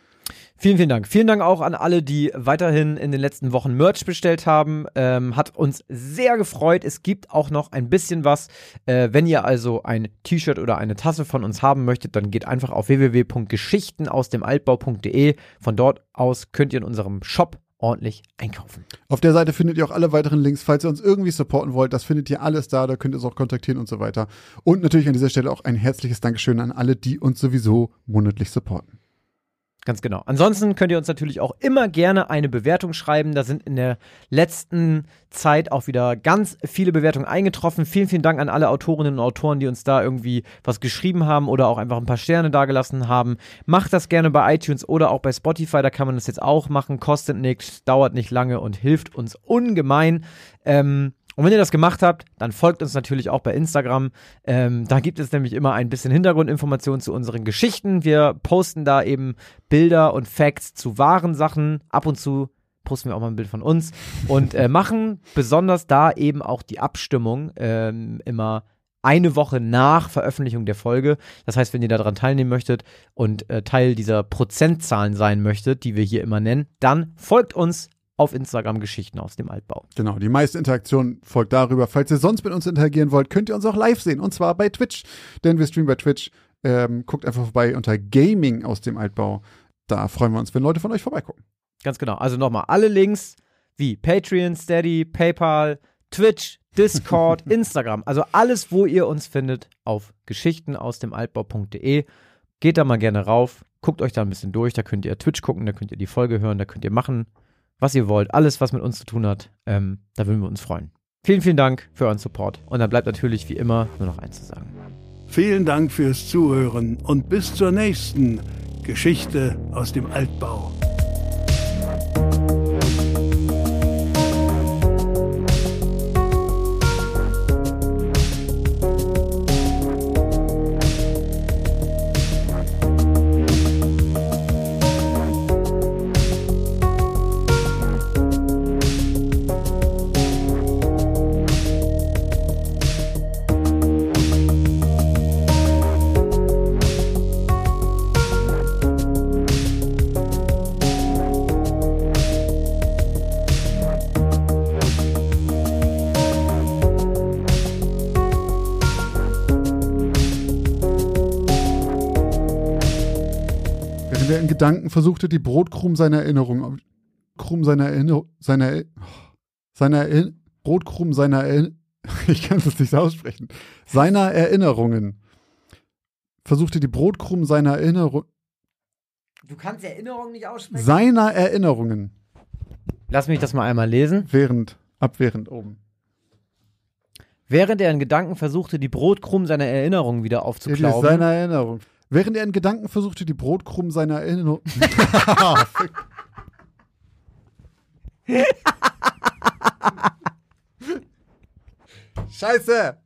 Vielen, vielen Dank. Vielen Dank auch an alle, die weiterhin in den letzten Wochen Merch bestellt haben. Ähm, hat uns sehr gefreut. Es gibt auch noch ein bisschen was. Äh, wenn ihr also ein T-Shirt oder eine Tasse von uns haben möchtet, dann geht einfach auf www.geschichtenausdemaltbau.de. Von dort aus könnt ihr in unserem Shop ordentlich einkaufen. Auf der Seite findet ihr auch alle weiteren Links, falls ihr uns irgendwie supporten wollt. Das findet ihr alles da, da könnt ihr uns auch kontaktieren und so weiter. Und natürlich an dieser Stelle auch ein herzliches Dankeschön an alle, die uns sowieso monatlich supporten. Ganz genau. Ansonsten könnt ihr uns natürlich auch immer gerne eine Bewertung schreiben. Da sind in der letzten Zeit auch wieder ganz viele Bewertungen eingetroffen. Vielen, vielen Dank an alle Autorinnen und Autoren, die uns da irgendwie was geschrieben haben oder auch einfach ein paar Sterne dagelassen haben. Macht das gerne bei iTunes oder auch bei Spotify. Da kann man das jetzt auch machen. Kostet nichts, dauert nicht lange und hilft uns ungemein. Ähm, und wenn ihr das gemacht habt, dann folgt uns natürlich auch bei Instagram. Ähm, da gibt es nämlich immer ein bisschen Hintergrundinformationen zu unseren Geschichten. Wir posten da eben Bilder und Facts zu wahren Sachen. Ab und zu posten wir auch mal ein Bild von uns und äh, machen besonders da eben auch die Abstimmung ähm, immer eine Woche nach Veröffentlichung der Folge. Das heißt, wenn ihr daran teilnehmen möchtet und äh, Teil dieser Prozentzahlen sein möchtet, die wir hier immer nennen, dann folgt uns auf Instagram Geschichten aus dem Altbau. Genau, die meiste Interaktion folgt darüber. Falls ihr sonst mit uns interagieren wollt, könnt ihr uns auch live sehen und zwar bei Twitch, denn wir streamen bei Twitch. Ähm, guckt einfach vorbei unter Gaming aus dem Altbau. Da freuen wir uns, wenn Leute von euch vorbeigucken. Ganz genau. Also nochmal alle Links wie Patreon, Steady, PayPal, Twitch, Discord, Instagram. Also alles, wo ihr uns findet, auf Geschichten aus dem Altbau.de. Geht da mal gerne rauf, guckt euch da ein bisschen durch. Da könnt ihr Twitch gucken, da könnt ihr die Folge hören, da könnt ihr machen, was ihr wollt. Alles, was mit uns zu tun hat, ähm, da würden wir uns freuen. Vielen, vielen Dank für euren Support. Und dann bleibt natürlich wie immer nur noch eins zu sagen. Vielen Dank fürs Zuhören und bis zur nächsten Geschichte aus dem Altbau. Gedanken versuchte, die Brotkrumen seiner Erinnerung, Krumen seiner Erinnerung, seiner, seiner, Erinner- Brotkrumen seiner, ich kann es nicht aussprechen, seiner Erinnerungen, versuchte die Brotkrumen seiner Erinnerung, Du kannst Erinnerungen nicht aussprechen. seiner Erinnerungen, Lass mich das mal einmal lesen. während, abwehrend oben. Während er in Gedanken versuchte, die Brotkrumen seiner Erinnerungen wieder aufzuklauben. Seiner Erinnerung. Während er in Gedanken versuchte, die Brotkrumen seiner Erinnerung. Scheiße!